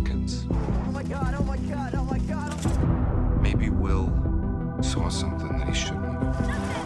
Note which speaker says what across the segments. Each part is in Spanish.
Speaker 1: Hawkins.
Speaker 2: Oh my god, oh my god, oh my god.
Speaker 1: Maybe Will saw something that he shouldn't have.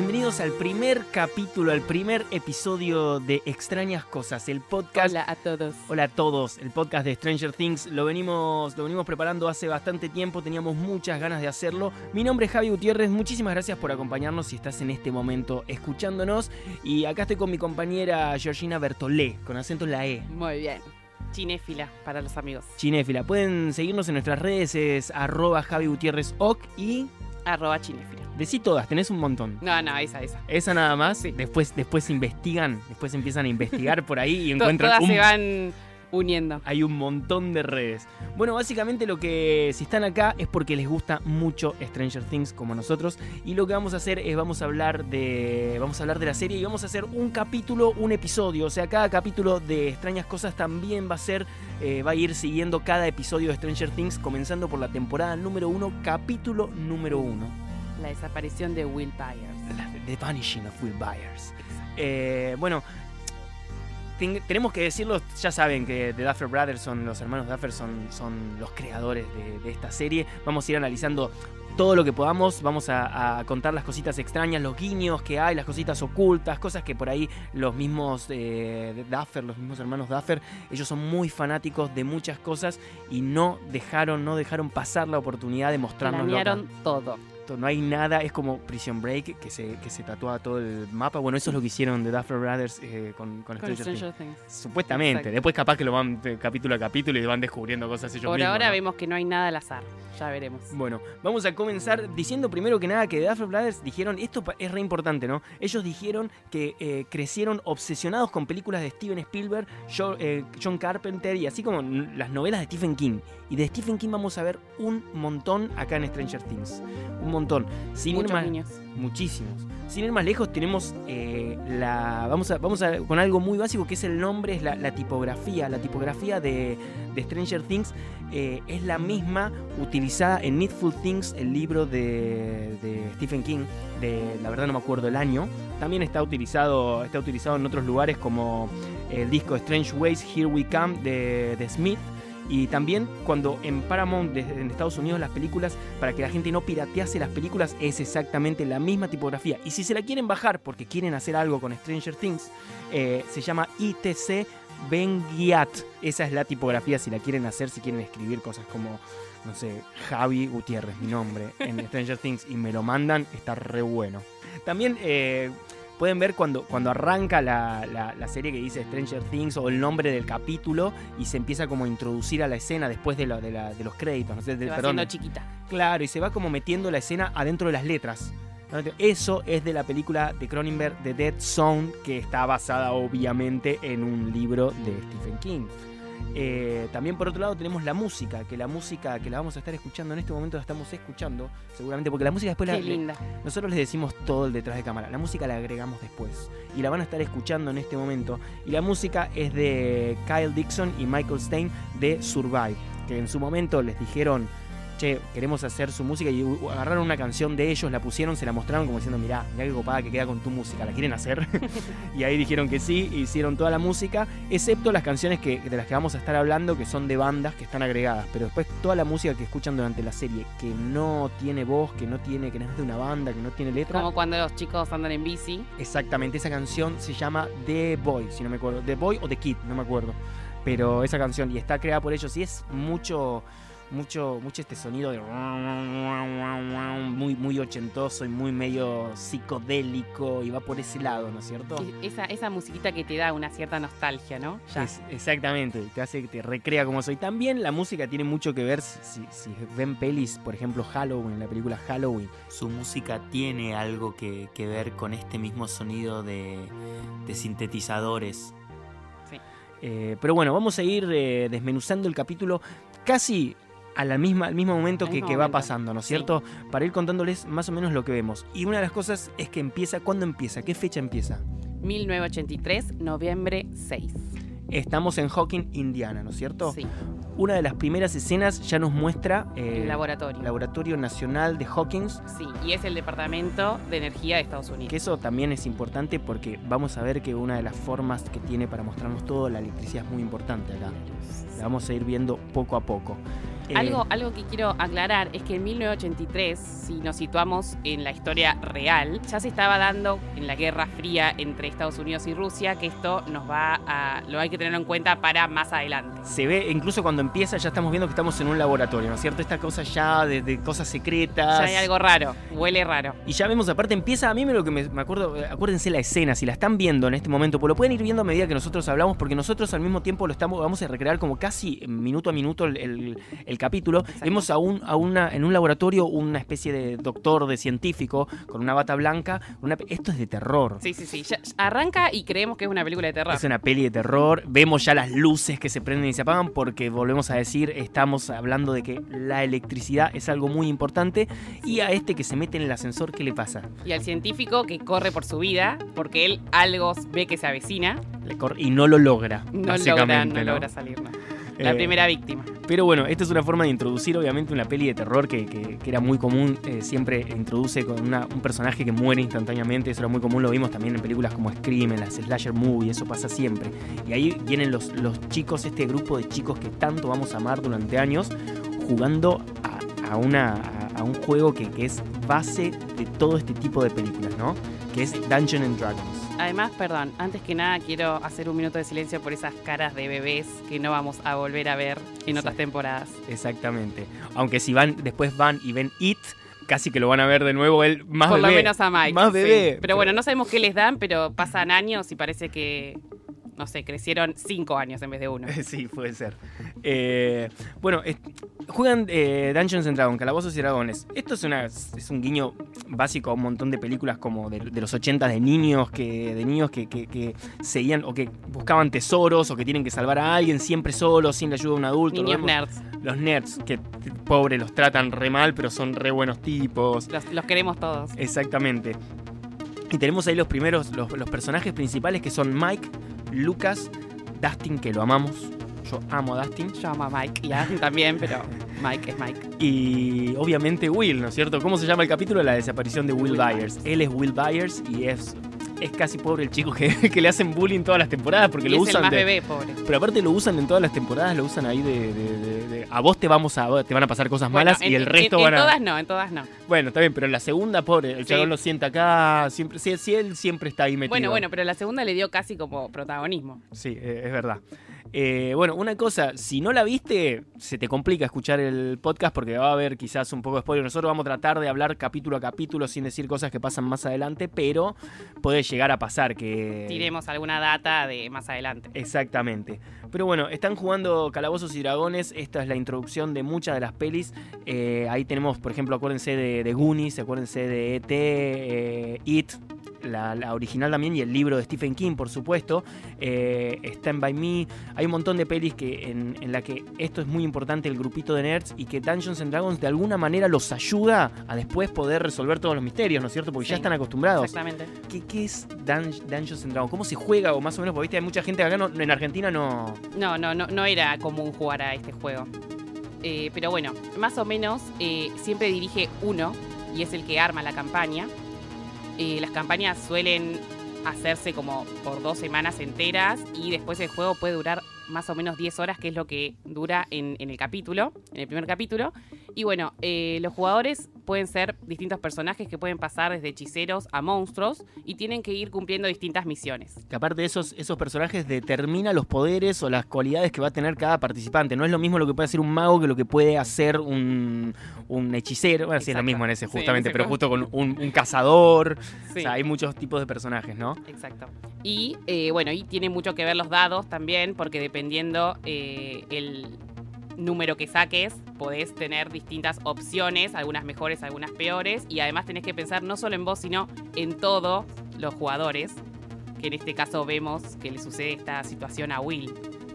Speaker 3: Bienvenidos,
Speaker 4: al primer capítulo, al primer episodio de Extrañas Cosas, el podcast.
Speaker 5: Hola a todos.
Speaker 4: Hola a todos, el podcast de Stranger Things. Lo venimos, lo venimos preparando hace bastante tiempo, teníamos muchas ganas de hacerlo. Mi nombre es Javi Gutiérrez, muchísimas gracias por acompañarnos si estás en este momento escuchándonos. Y acá estoy con mi compañera Georgina Bertolé, con acento en la E.
Speaker 5: Muy bien. Cinéfila para los amigos.
Speaker 4: Chinéfila. Pueden seguirnos en nuestras redes, es arroba Javi Gutiérrez Oc y
Speaker 5: Arroba cinéfila.
Speaker 4: decí todas, tenés un montón.
Speaker 5: No, no, esa, esa.
Speaker 4: Esa nada más.
Speaker 5: Sí.
Speaker 4: Después, después investigan, después empiezan a investigar por ahí y encuentran
Speaker 5: Todas
Speaker 4: un,
Speaker 5: se van uniendo.
Speaker 4: hay un montón de redes. Bueno, básicamente lo que si están acá es porque les gusta mucho Stranger Things como nosotros y lo que vamos a hacer es vamos a hablar de vamos a hablar de la serie y vamos a hacer un capítulo, un episodio, o sea, cada capítulo de Extrañas Cosas también va a ser eh, va a ir siguiendo cada episodio de Stranger Things comenzando por la temporada número uno, capítulo número uno.
Speaker 5: La desaparición de Will Byers.
Speaker 4: La- The Vanishing of Will Byers. Eh, bueno, ten- tenemos que decirlo, ya saben que The Duffer Brothers son, los hermanos Duffer son, son los creadores de, de esta serie. Vamos a ir analizando todo lo que podamos, vamos a, a contar las cositas extrañas, los guiños que hay, las cositas ocultas, cosas que por ahí los mismos eh, Duffer, los mismos hermanos Duffer, ellos son muy fanáticos de muchas cosas y no dejaron, no dejaron pasar la oportunidad de mostrarnos
Speaker 5: Planearon todo.
Speaker 4: No hay nada, es como Prison Break que se, que se tatúa todo el mapa. Bueno, eso es lo que hicieron de Duffer Brothers eh, con, con
Speaker 5: Con
Speaker 4: Stranger Things.
Speaker 5: Stranger Things.
Speaker 4: Supuestamente,
Speaker 5: Exacto.
Speaker 4: después capaz que lo van de capítulo a capítulo y van descubriendo cosas ellos
Speaker 5: Por
Speaker 4: mismos.
Speaker 5: ahora
Speaker 4: ¿no?
Speaker 5: vemos que no hay nada al azar. Ya veremos.
Speaker 4: Bueno, vamos a comenzar diciendo primero que nada que The Duffer Brothers dijeron, esto es re importante, ¿no? Ellos dijeron que eh, crecieron obsesionados con películas de Steven Spielberg, eh, John Carpenter y así como las novelas de Stephen King. Y de Stephen King vamos a ver un montón acá en Stranger Things. Un montón. Sin ir
Speaker 5: Muchos
Speaker 4: más-
Speaker 5: niños.
Speaker 4: Muchísimos. Sin ir más lejos, tenemos eh, la. Vamos a, vamos a con algo muy básico que es el nombre, es la, tipografía. La tipografía de, de Stranger Things eh, es la misma utilizada en Needful Things, el libro de, Stephen King. De, la verdad no me acuerdo el año. También está utilizado, está utilizado en otros lugares como el disco Strange Ways, Here We Come de Smith. Y también cuando en Paramount de- en Estados Unidos las películas, para que la gente no piratease las películas, es exactamente la misma tipografía. Y si se la quieren bajar porque quieren hacer algo con Stranger Things, eh, se llama ITC Benguiat. Esa es la tipografía si la quieren hacer, si quieren escribir cosas como, no sé, Javi Gutiérrez, mi nombre, en Stranger Things, y me lo mandan, está re bueno. También... eh, Pueden ver cuando, cuando arranca la, la- la serie que dice Stranger Things o el nombre del capítulo y se empieza como a introducir a la escena después de, la- de la- de los créditos. No sé, de-
Speaker 5: Se va
Speaker 4: perdón,
Speaker 5: chiquita.
Speaker 4: Claro, y se va como metiendo la escena adentro de las letras. Eso es de la película de Cronenberg, The Dead Zone, que está basada obviamente en un libro de Stephen King. Eh, también por otro lado tenemos la música, que la música que la vamos a estar escuchando en este momento la estamos escuchando, seguramente, porque la música después la,
Speaker 5: Qué linda.
Speaker 4: nosotros les decimos todo el detrás de cámara. La música la agregamos después. Y la van a estar escuchando en este momento. Y la música es de Kyle Dixon y Michael Stein de Survive. Que en su momento les dijeron, che, queremos hacer su música. Y agarraron una canción de ellos, la pusieron, se la mostraron como diciendo, mirá, mirá qué copada que queda con tu música. ¿La quieren hacer? y ahí dijeron que sí, hicieron toda la música. Excepto las canciones que, de las que vamos a estar hablando, que son de bandas que están agregadas. Pero después toda la música que escuchan durante la serie, que no tiene voz, que no tiene, que no es de una banda, que no tiene letra.
Speaker 5: Como cuando los chicos andan en bici.
Speaker 4: Exactamente, esa canción se llama The Boy, si no me acuerdo. The Boy o The Kid, no me acuerdo. Pero esa canción, y está creada por ellos, y es mucho, mucho, mucho este sonido de muy, muy ochentoso y muy medio psicodélico y va por ese lado, ¿no es cierto?
Speaker 5: Esa, esa musiquita que te da una cierta nostalgia, ¿no? Ya.
Speaker 4: Es- exactamente, te hace que te recrea como soy. También la música tiene mucho que ver, si, si ven pelis, por ejemplo Halloween, la película Halloween, su música tiene algo que, que ver con este mismo sonido de, de sintetizadores.
Speaker 5: Sí.
Speaker 4: Eh, pero bueno, vamos a ir eh, desmenuzando el capítulo casi a la misma, al mismo momento que,
Speaker 5: mismo
Speaker 4: que va
Speaker 5: momento.
Speaker 4: pasando, ¿no es cierto? Para ir contándoles más o menos lo que vemos. Y una de las cosas es que empieza, ¿cuándo empieza? ¿Qué fecha empieza?
Speaker 5: 1983, noviembre 6.
Speaker 4: Estamos en Hawking, Indiana, ¿no es cierto?
Speaker 5: Sí,
Speaker 4: Una de las primeras escenas ya nos muestra eh,
Speaker 5: el laboratorio.
Speaker 4: Laboratorio Nacional de Hawkins,
Speaker 5: Sí, y es el Departamento de Energía de Estados Unidos.
Speaker 4: que eso también es importante porque vamos a ver que una de las formas que tiene para mostrarnos todo, la electricidad es muy importante acá. La vamos a ir viendo poco a poco. Eh,
Speaker 5: Algo, algo que quiero aclarar es que en 1983, si nos situamos en la historia real, ya se estaba dando en la Guerra Fría entre Estados Unidos y Rusia, que esto nos va a. lo hay que tenerlo en cuenta para más adelante.
Speaker 4: Se ve, incluso cuando empieza, ya estamos viendo que estamos en un laboratorio, ¿no es cierto? Esta cosa ya de, de cosas secretas.
Speaker 5: Ya hay algo raro, huele raro.
Speaker 4: Y ya vemos, aparte empieza, a mí me lo que me, me acuerdo, eh, acuérdense la escena, si la están viendo en este momento, pues lo pueden ir viendo a medida que nosotros hablamos, porque nosotros al mismo tiempo lo estamos, vamos a recrear como casi minuto a minuto el, el- el capítulo.
Speaker 5: Exacto.
Speaker 4: Vemos a un, a una, en un laboratorio una especie de doctor, de científico, con una bata blanca. una- esto es de terror.
Speaker 5: Sí, sí, sí. Ya- arranca y creemos que es una película de terror.
Speaker 4: Es una peli de terror. Vemos ya las luces que se prenden y se apagan porque volvemos a decir, estamos hablando de que la electricidad es algo muy importante. Y a este que se mete en el ascensor, ¿qué le pasa?
Speaker 5: Y al científico que corre por su vida, porque él algo ve que se avecina,
Speaker 4: Le y no lo logra.
Speaker 5: no logra, no, logra salir. no. La
Speaker 4: Eh,
Speaker 5: primera víctima.
Speaker 4: Pero bueno, esta es una forma de introducir, obviamente, una peli de terror que, que- que era muy común. eh, siempre introduce con una- un personaje que muere instantáneamente. Eso era muy común, lo vimos también en películas como Scream, en las slasher movie, eso pasa siempre. Y ahí vienen los, los chicos, este grupo de chicos que tanto vamos a amar durante años, jugando a, a una, a, a un juego que, que es base de todo este tipo de películas, ¿no? Que es Dungeons and Dragons.
Speaker 5: Además, perdón, antes que nada quiero hacer un minuto de silencio por esas caras de bebés que no vamos a volver a ver en otras temporadas.
Speaker 4: Exactamente. Aunque si van, después van y ven It, casi que lo van a ver de nuevo él más
Speaker 5: por
Speaker 4: bebé.
Speaker 5: lo menos a Mike.
Speaker 4: Más
Speaker 5: sí.
Speaker 4: bebé.
Speaker 5: Pero bueno, no sabemos qué les dan, pero pasan años y parece que, no sé, crecieron cinco años en vez de uno.
Speaker 4: Sí, puede ser. Eh, bueno, juegan eh, Dungeons and Dragons, Calabozos y Dragones. Esto es, una, es un guiño básico a un montón de películas como de, de los 80 de niños que de niños que, que- que seguían o que buscaban tesoros o que tienen que salvar a alguien siempre solos, sin la ayuda de un adulto.
Speaker 5: Niños nerds.
Speaker 4: Los nerds, que pobre los tratan re mal, pero son re buenos tipos.
Speaker 5: Los, los queremos todos.
Speaker 4: Exactamente. Y tenemos ahí los primeros, los, los personajes principales que son Mike, Lucas, Dustin, que lo amamos. Yo amo a Dustin.
Speaker 5: Yo amo a Mike y a Adam también, pero Mike es Mike.
Speaker 4: Y obviamente Will, ¿no es cierto? ¿Cómo se llama el capítulo? La desaparición de Will,
Speaker 5: Will
Speaker 4: Byers.
Speaker 5: Byers.
Speaker 4: Él es Will Byers y es, es casi pobre el chico que, que le hacen bullying todas las temporadas porque
Speaker 5: Y
Speaker 4: lo
Speaker 5: es el
Speaker 4: usan
Speaker 5: más
Speaker 4: de-
Speaker 5: bebé, pobre.
Speaker 4: Pero aparte lo usan en todas las temporadas, lo usan ahí de, de- de- de- a vos te vamos a te van a pasar cosas malas
Speaker 5: Bueno,
Speaker 4: y
Speaker 5: en-
Speaker 4: el resto
Speaker 5: en,
Speaker 4: van
Speaker 5: en
Speaker 4: a
Speaker 5: todas no, en todas no.
Speaker 4: Bueno, está bien, pero en la segunda, pobre, el
Speaker 5: Sí.
Speaker 4: chabón lo sienta acá, siempre si, si él siempre está ahí metido.
Speaker 5: Bueno, bueno, pero la segunda le dio casi como protagonismo.
Speaker 4: Sí, eh, es verdad. Eh, bueno, una cosa, si no la viste, se te complica escuchar el podcast porque va a haber quizás un poco de spoiler. Nosotros vamos a tratar de hablar capítulo a capítulo sin decir cosas que pasan más adelante, pero puede llegar a pasar que...
Speaker 5: Tiremos alguna data de más adelante.
Speaker 4: Exactamente. Pero bueno, están jugando Calabozos y Dragones. Esta es la introducción de muchas de las pelis. Eh, ahí tenemos, por ejemplo, acuérdense de, de Goonies, acuérdense de E.T., eh, It, la, la original también, y el libro de Stephen King, por supuesto. Eh, Stand By Me. Hay un montón de pelis que, en, en la que esto es muy importante, el grupito de nerds, y que Dungeons and Dragons de alguna manera los ayuda a después poder resolver todos los misterios, ¿no es cierto? Porque ya están acostumbrados.
Speaker 5: Exactamente.
Speaker 4: ¿Qué, qué es Dun- Dungeons and Dragons? ¿Cómo se juega? O más o menos, porque viste, hay mucha gente acá no- en Argentina no.
Speaker 5: No, no, no, no era común jugar a este juego. Eh, pero bueno, más o menos eh, siempre dirige uno y es el que arma la campaña. Eh, las campañas suelen hacerse como por dos semanas enteras y después el juego puede durar más o menos 10 horas, que es lo que dura en, en el capítulo, en el primer capítulo. Y bueno, eh, los jugadores pueden ser distintos personajes que pueden pasar desde hechiceros a monstruos y tienen que ir cumpliendo distintas misiones.
Speaker 4: Que aparte de esos, esos personajes determina los poderes o las cualidades que va a tener cada participante. No es lo mismo lo que puede hacer un mago que lo que puede hacer un, un hechicero. Bueno, sí es lo mismo en ese
Speaker 5: Sí, en
Speaker 4: justamente,
Speaker 5: ese
Speaker 4: pero justo con un, un cazador.
Speaker 5: Sí.
Speaker 4: O sea, hay muchos tipos de personajes, ¿no?
Speaker 5: Exacto. Y eh, bueno, y tiene mucho que ver los dados también, porque dependiendo eh, el número que saques, podés tener distintas opciones, algunas mejores, algunas peores, y además tenés que pensar no solo en vos, sino en todos los jugadores, que en este caso vemos que le sucede esta situación a Will.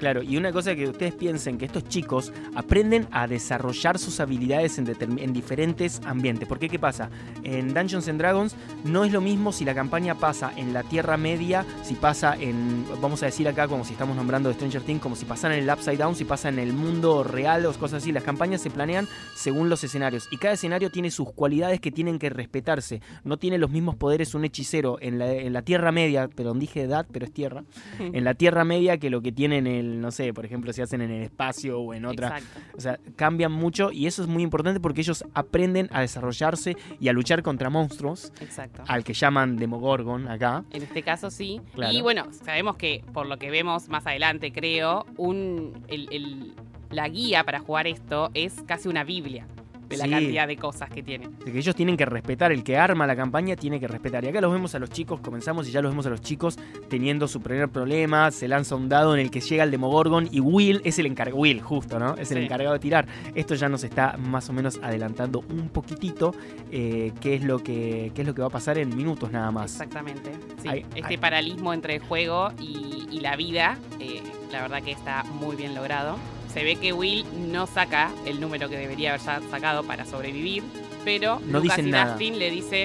Speaker 4: Claro, y una cosa que ustedes piensen que estos chicos aprenden a desarrollar sus habilidades en, diferentes ambientes. Porque qué pasa? En Dungeons and Dragons no es lo mismo si la campaña pasa en la Tierra Media, si pasa en, vamos a decir acá como si estamos nombrando de Stranger Things, como si pasara en el Upside Down, si pasa en el mundo real o cosas así. Las campañas se planean según los escenarios y cada escenario tiene sus cualidades que tienen que respetarse. No tiene los mismos poderes un hechicero en la, en la Tierra Media, pero dije edad, pero es Tierra en la Tierra Media que lo que tienen en el, no sé, por ejemplo, si hacen en el espacio o en otra.
Speaker 5: Exacto.
Speaker 4: O sea, cambian mucho y eso es muy importante porque ellos aprenden a desarrollarse y a luchar contra monstruos,
Speaker 5: Exacto.
Speaker 4: al que llaman Demogorgon acá.
Speaker 5: En este caso sí.
Speaker 4: Claro.
Speaker 5: Y bueno, sabemos que por lo que vemos más adelante, creo, un, el- el- la guía para jugar esto es casi una Biblia de la
Speaker 4: Sí.
Speaker 5: cantidad de cosas que tiene.
Speaker 4: De que ellos tienen que respetar, el que arma la campaña tiene que respetar. Y acá los vemos a los chicos, comenzamos y ya los vemos a los chicos teniendo su primer problema, se lanza un dado en el que llega el Demogorgon y Will es el encargado, Will justo, ¿no? Es el encargado de tirar. Esto ya nos está más o menos adelantando un poquitito eh, qué, es lo que, qué es lo que va a pasar en minutos nada más.
Speaker 5: Exactamente. Sí, este paralismo entre el juego y, y la vida, eh, la verdad que está muy bien logrado. Se ve que Will no saca el número que debería haber ya sacado para sobrevivir, pero
Speaker 4: No
Speaker 5: Lucas
Speaker 4: dicen
Speaker 5: y
Speaker 4: nada.
Speaker 5: Dustin le dice,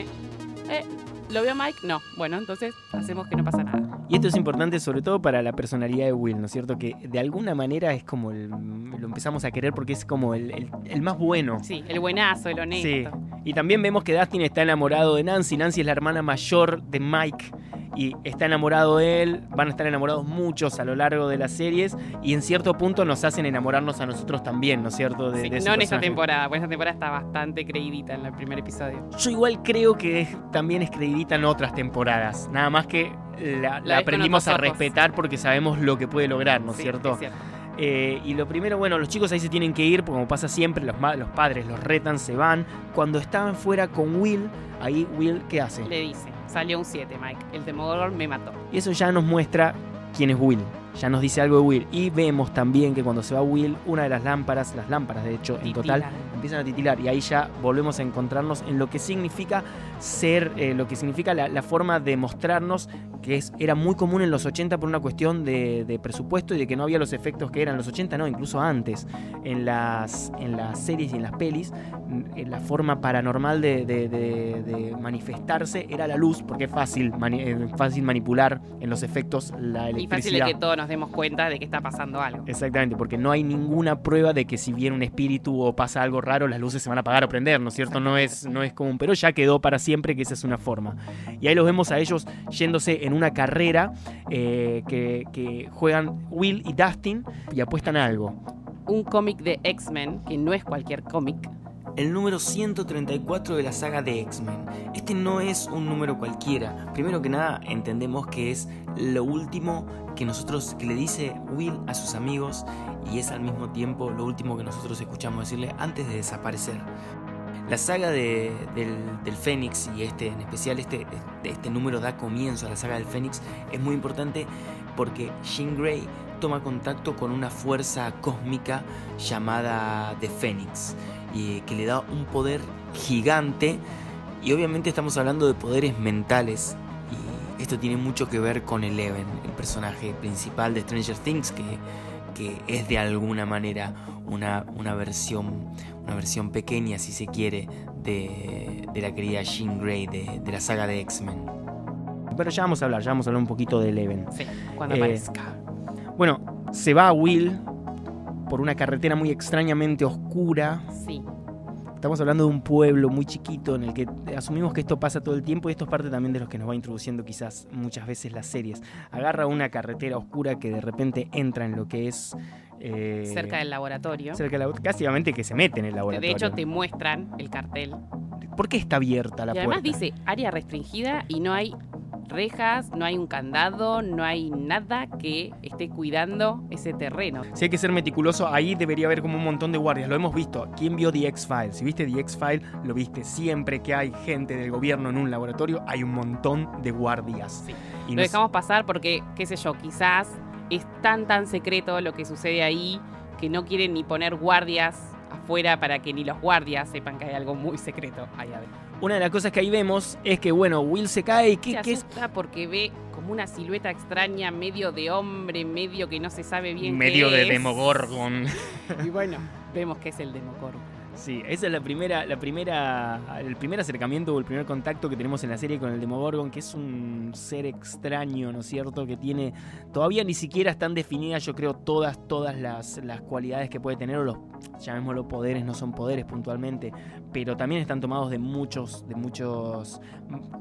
Speaker 5: eh, ¿lo vio Mike? No. Bueno, entonces hacemos que no pasa nada.
Speaker 4: Y esto es importante sobre todo para la personalidad de Will, ¿no es cierto? Que de alguna manera es como el, lo empezamos a querer porque es como el, el- el más bueno.
Speaker 5: Sí, el buenazo, el
Speaker 4: Sí.
Speaker 5: honesto.
Speaker 4: Y también vemos que Dustin está enamorado de Nancy. Nancy es la hermana mayor de Mike. Y está enamorado de él. Van a estar enamorados muchos a lo largo de las series. Y en cierto punto nos hacen enamorarnos a nosotros también, ¿no es cierto? De,
Speaker 5: Sí,
Speaker 4: de ese
Speaker 5: no en esta temporada, porque esta temporada está bastante creidita en el primer episodio.
Speaker 4: Yo igual creo que es- también es creidita en otras temporadas. Nada más que la, aprendimos a respetar porque sabemos lo que puede lograr, ¿no
Speaker 5: Sí,
Speaker 4: cierto?
Speaker 5: es cierto.
Speaker 4: Eh, y lo primero, bueno, los chicos ahí se tienen que ir, como pasa siempre, los, los padres los retan, se van. Cuando estaban fuera con Will, ahí Will, ¿qué hace?
Speaker 5: Le dice, salió un 7, Mike. El Demogorgon me mató.
Speaker 4: Y eso ya nos muestra quién es Will. Ya nos dice algo de Will. Y vemos también que cuando se va Will, una de las lámparas, las lámparas de hecho, en total. Empiezan a titilar. Y ahí ya volvemos a encontrarnos en lo que significa ser, eh, lo que significa la, la forma de mostrarnos que es, era muy común en los 80 por una cuestión de, de presupuesto y de que no había los efectos que eran los 80, no, incluso antes. En las, en las series y en las pelis, la forma paranormal de, de- de- de manifestarse era la luz, porque es fácil, mani- eh, fácil manipular en los efectos la
Speaker 5: Y
Speaker 4: electricidad.
Speaker 5: fácil de que todos nos demos cuenta de que está pasando algo.
Speaker 4: Exactamente, porque no hay ninguna prueba de que si viene un espíritu o pasa algo raro, las luces se van a apagar o prender, ¿no es cierto? No es, no es común, pero ya quedó para siempre que esa es una forma. Y ahí los vemos a ellos yéndose en una carrera eh, que, que juegan Will y Dustin y apuestan a algo.
Speaker 5: Un cómic de X-Men, que no es cualquier cómic,
Speaker 4: El número 134 de la saga de X-Men. Este no es un número cualquiera. Primero que nada, entendemos que es lo último que nosotros que le dice Will a sus amigos y es al mismo tiempo lo último que nosotros escuchamos decirle antes de desaparecer. La saga de- del, del Fénix y este en especial este, este número da comienzo a la saga del Fénix es muy importante porque Jean Grey toma contacto con una fuerza cósmica llamada The Fénix y que le da un poder gigante y obviamente estamos hablando de poderes mentales y esto tiene mucho que ver con Eleven, el personaje principal de Stranger Things que, que es de alguna manera una, una versión una versión pequeña si se quiere de, de la querida Jean Grey de, de la saga de X-Men. Pero ya vamos a hablar, ya vamos a hablar un poquito de Eleven.
Speaker 5: sí, cuando
Speaker 4: Eh,
Speaker 5: aparezca.
Speaker 4: Bueno, se va Will por una carretera muy extrañamente oscura.
Speaker 5: Sí,
Speaker 4: Estamos hablando de un pueblo muy chiquito en el que asumimos que esto pasa todo el tiempo y esto es parte también de los que nos va introduciendo quizás muchas veces las series. Agarra una carretera oscura que de repente entra en lo que es eh,
Speaker 5: cerca del laboratorio.
Speaker 4: cerca del labo- casi obviamente que se mete en el
Speaker 5: De
Speaker 4: laboratorio.
Speaker 5: hecho, te muestran el cartel.
Speaker 4: ¿Por qué está abierta la
Speaker 5: y además
Speaker 4: puerta?
Speaker 5: dice área restringida y no hay rejas, no hay un candado, no hay nada que esté cuidando ese terreno.
Speaker 4: Si hay que ser meticuloso, ahí debería haber como un montón de guardias. Lo hemos visto. ¿Quién vio The X-Files? Si viste The X-Files, lo viste. Siempre que hay gente del gobierno en un laboratorio, hay un montón de guardias.
Speaker 5: Sí.
Speaker 4: Y
Speaker 5: Lo
Speaker 4: no
Speaker 5: dejamos pasar porque, qué sé yo, quizás es tan tan secreto lo que sucede ahí que no quieren ni poner guardias afuera para que ni los guardias sepan que hay algo muy secreto ahí adentro.
Speaker 4: Una de las cosas que ahí vemos es que, bueno, Will se cae y ¿qué,
Speaker 5: Se
Speaker 4: qué es?
Speaker 5: asusta porque ve como una silueta extraña, medio de hombre, medio que no se sabe bien
Speaker 4: Medio
Speaker 5: qué
Speaker 4: de
Speaker 5: es.
Speaker 4: Demogorgon.
Speaker 5: Y bueno, vemos que es el Demogorgon.
Speaker 4: Sí, esa es la primera, la primera, el primer acercamiento o el primer contacto que tenemos en la serie con el Demogorgon, que es un ser extraño, ¿no es cierto? Que tiene, todavía ni siquiera están definidas, yo creo, todas, todas las, las cualidades que puede tener, o los, llamémoslo poderes, no son poderes puntualmente, pero también están tomados de muchos, de muchos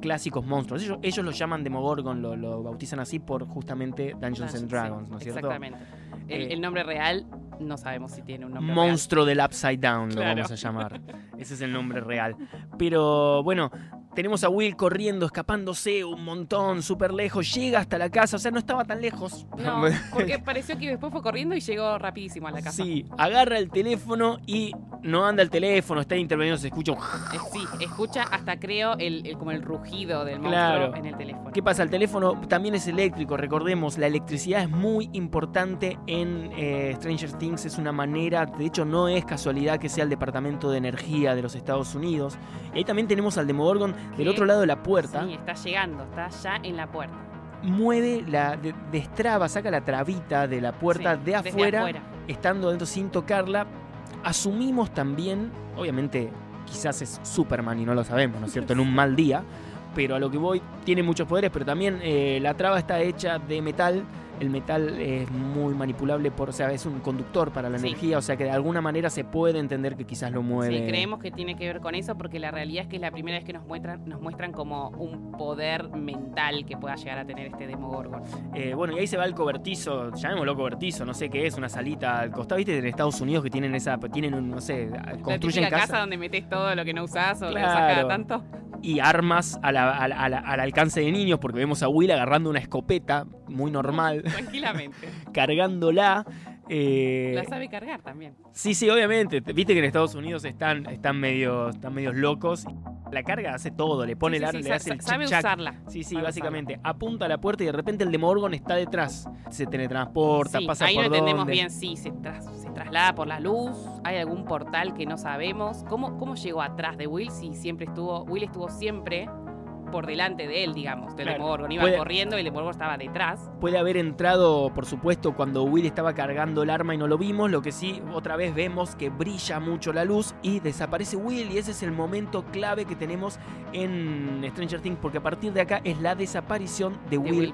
Speaker 4: clásicos monstruos. Ellos, ellos lo llaman Demogorgon, lo, lo bautizan así por justamente Dungeons and
Speaker 5: Sí,
Speaker 4: Dragons, ¿no es cierto?
Speaker 5: Exactamente. El, el nombre real no sabemos si tiene un nombre
Speaker 4: Monstruo del Upside Down, lo vamos a llamar. Ese es el nombre real. Pero bueno, tenemos a Will corriendo, escapándose un montón, súper lejos. Llega hasta la casa, o sea, no estaba tan lejos.
Speaker 5: No, porque pareció que después fue corriendo y llegó rapidísimo a la casa.
Speaker 4: Sí, agarra el teléfono y no anda el teléfono, está interveniendo, se escucha un...
Speaker 5: Eh, sí, escucha hasta creo el, el- como el rugido del monstruo
Speaker 4: Claro.
Speaker 5: en el teléfono.
Speaker 4: ¿Qué pasa? El teléfono también es eléctrico, recordemos, la electricidad es muy importante en eh, Stranger Things, es una manera, de hecho no es casualidad que sea el Departamento de Energía de los Estados Unidos. Y ahí también tenemos al Demogorgon del otro lado de la puerta.
Speaker 5: Sí, está llegando, está ya en la puerta.
Speaker 4: mueve la de- destraba, saca la trabita de la puerta
Speaker 5: Sí,
Speaker 4: de afuera. estando dentro sin tocarla. Asumimos también, obviamente, quizás es Superman y no lo sabemos, ¿no es cierto? En un mal día, pero a lo que voy tiene muchos poderes, pero también eh, la traba está hecha de metal. El metal es muy manipulable, por, o sea, es un conductor para la
Speaker 5: Sí.
Speaker 4: energía, o sea que de alguna manera se puede entender que quizás lo mueve.
Speaker 5: Sí, creemos que tiene que ver con eso porque la realidad es que es la primera vez que nos muestran, nos muestran como un poder mental que pueda llegar a tener este Demogorgon.
Speaker 4: Eh, bueno, y ahí se va el cobertizo, llamémoslo cobertizo, no sé qué es, una salita al costado, ¿viste? En Estados Unidos que tienen esa, tienen, un, no sé,
Speaker 5: La
Speaker 4: construyen
Speaker 5: típica casa.
Speaker 4: casa
Speaker 5: donde metes todo lo que no usás o lo
Speaker 4: Claro.
Speaker 5: cada tanto.
Speaker 4: Y armas a la- a la- a la- al alcance de niños, porque vemos a Will agarrando una escopeta muy normal,
Speaker 5: Tranquilamente.
Speaker 4: cargándola. Eh,
Speaker 5: La sabe cargar también.
Speaker 4: sí, sí, obviamente. Viste que en Estados Unidos están, están medio, están medios locos. La carga hace todo, le pone
Speaker 5: Sí,
Speaker 4: el
Speaker 5: sí,
Speaker 4: ar-
Speaker 5: sí,
Speaker 4: le hace el
Speaker 5: sabe usarla.
Speaker 4: Sí, sí,
Speaker 5: Sabe
Speaker 4: básicamente. Apunta a la puerta y de repente el Demogorgon está detrás. Se teletransporta, pasa
Speaker 5: ahí
Speaker 4: por
Speaker 5: no entendemos bien si se, tras- se traslada por la luz, hay algún portal que no sabemos. ¿Cómo, ¿Cómo llegó atrás de Will si siempre estuvo, Will estuvo siempre por delante de él, digamos, del
Speaker 4: Claro.
Speaker 5: Demogorgon? Iba
Speaker 4: Puede-
Speaker 5: corriendo y el Demogorgon estaba detrás.
Speaker 4: Puede haber entrado, por supuesto, cuando Will estaba cargando el arma y no lo vimos. Lo que sí, otra vez vemos que brilla mucho la luz y desaparece Will. Y ese es el momento clave que tenemos en Stranger Things, porque a partir de acá es la desaparición de, Will,
Speaker 5: Will.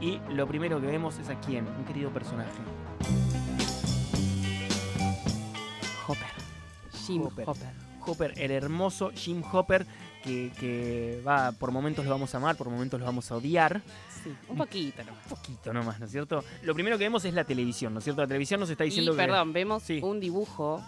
Speaker 4: Y lo primero que vemos es a quién, un querido personaje.
Speaker 5: Hopper. Jim
Speaker 4: Hopper.
Speaker 5: Hopper.
Speaker 4: Hopper, el hermoso Jim Hopper, que, que va, por momentos lo vamos a amar, por momentos lo vamos a odiar.
Speaker 5: Sí, un poquito nomás.
Speaker 4: Un poquito nomás, ¿no es cierto? Lo primero que vemos es la televisión, ¿no es cierto? La televisión nos está diciendo
Speaker 5: Y,
Speaker 4: que.
Speaker 5: perdón, vemos
Speaker 4: Sí.
Speaker 5: un dibujo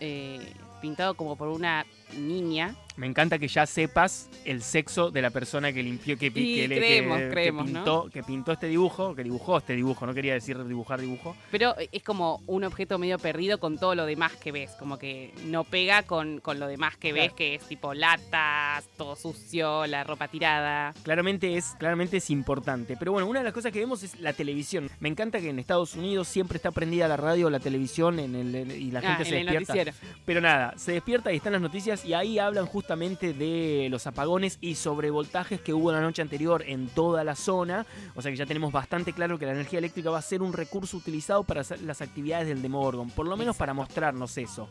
Speaker 5: eh, pintado como por una niña.
Speaker 4: Me encanta que ya sepas el sexo de la persona que limpió, que,
Speaker 5: Y
Speaker 4: que,
Speaker 5: creemos,
Speaker 4: que- que
Speaker 5: creemos, ¿no?
Speaker 4: pintó, que pintó este dibujo, que dibujó este dibujo, no quería decir dibujar dibujo.
Speaker 5: Pero es como un objeto medio perdido con todo lo demás que ves. Como que no pega con, con lo demás que ves, que es tipo latas, todo sucio, la ropa tirada.
Speaker 4: Claramente es, claramente es importante. Pero bueno, una de las cosas que vemos es la televisión. Me encanta que en Estados Unidos siempre está prendida la radio la televisión en el, en- y la
Speaker 5: Ah,
Speaker 4: gente
Speaker 5: en
Speaker 4: se despierta.
Speaker 5: noticiero.
Speaker 4: Pero nada, se despierta y están las noticias y ahí hablan justamente de los apagones y sobrevoltajes que hubo la noche anterior en toda la zona. O sea que ya tenemos bastante claro que la energía eléctrica va a ser un recurso utilizado para hacer las actividades del Demogorgon, por lo menos para mostrarnos eso.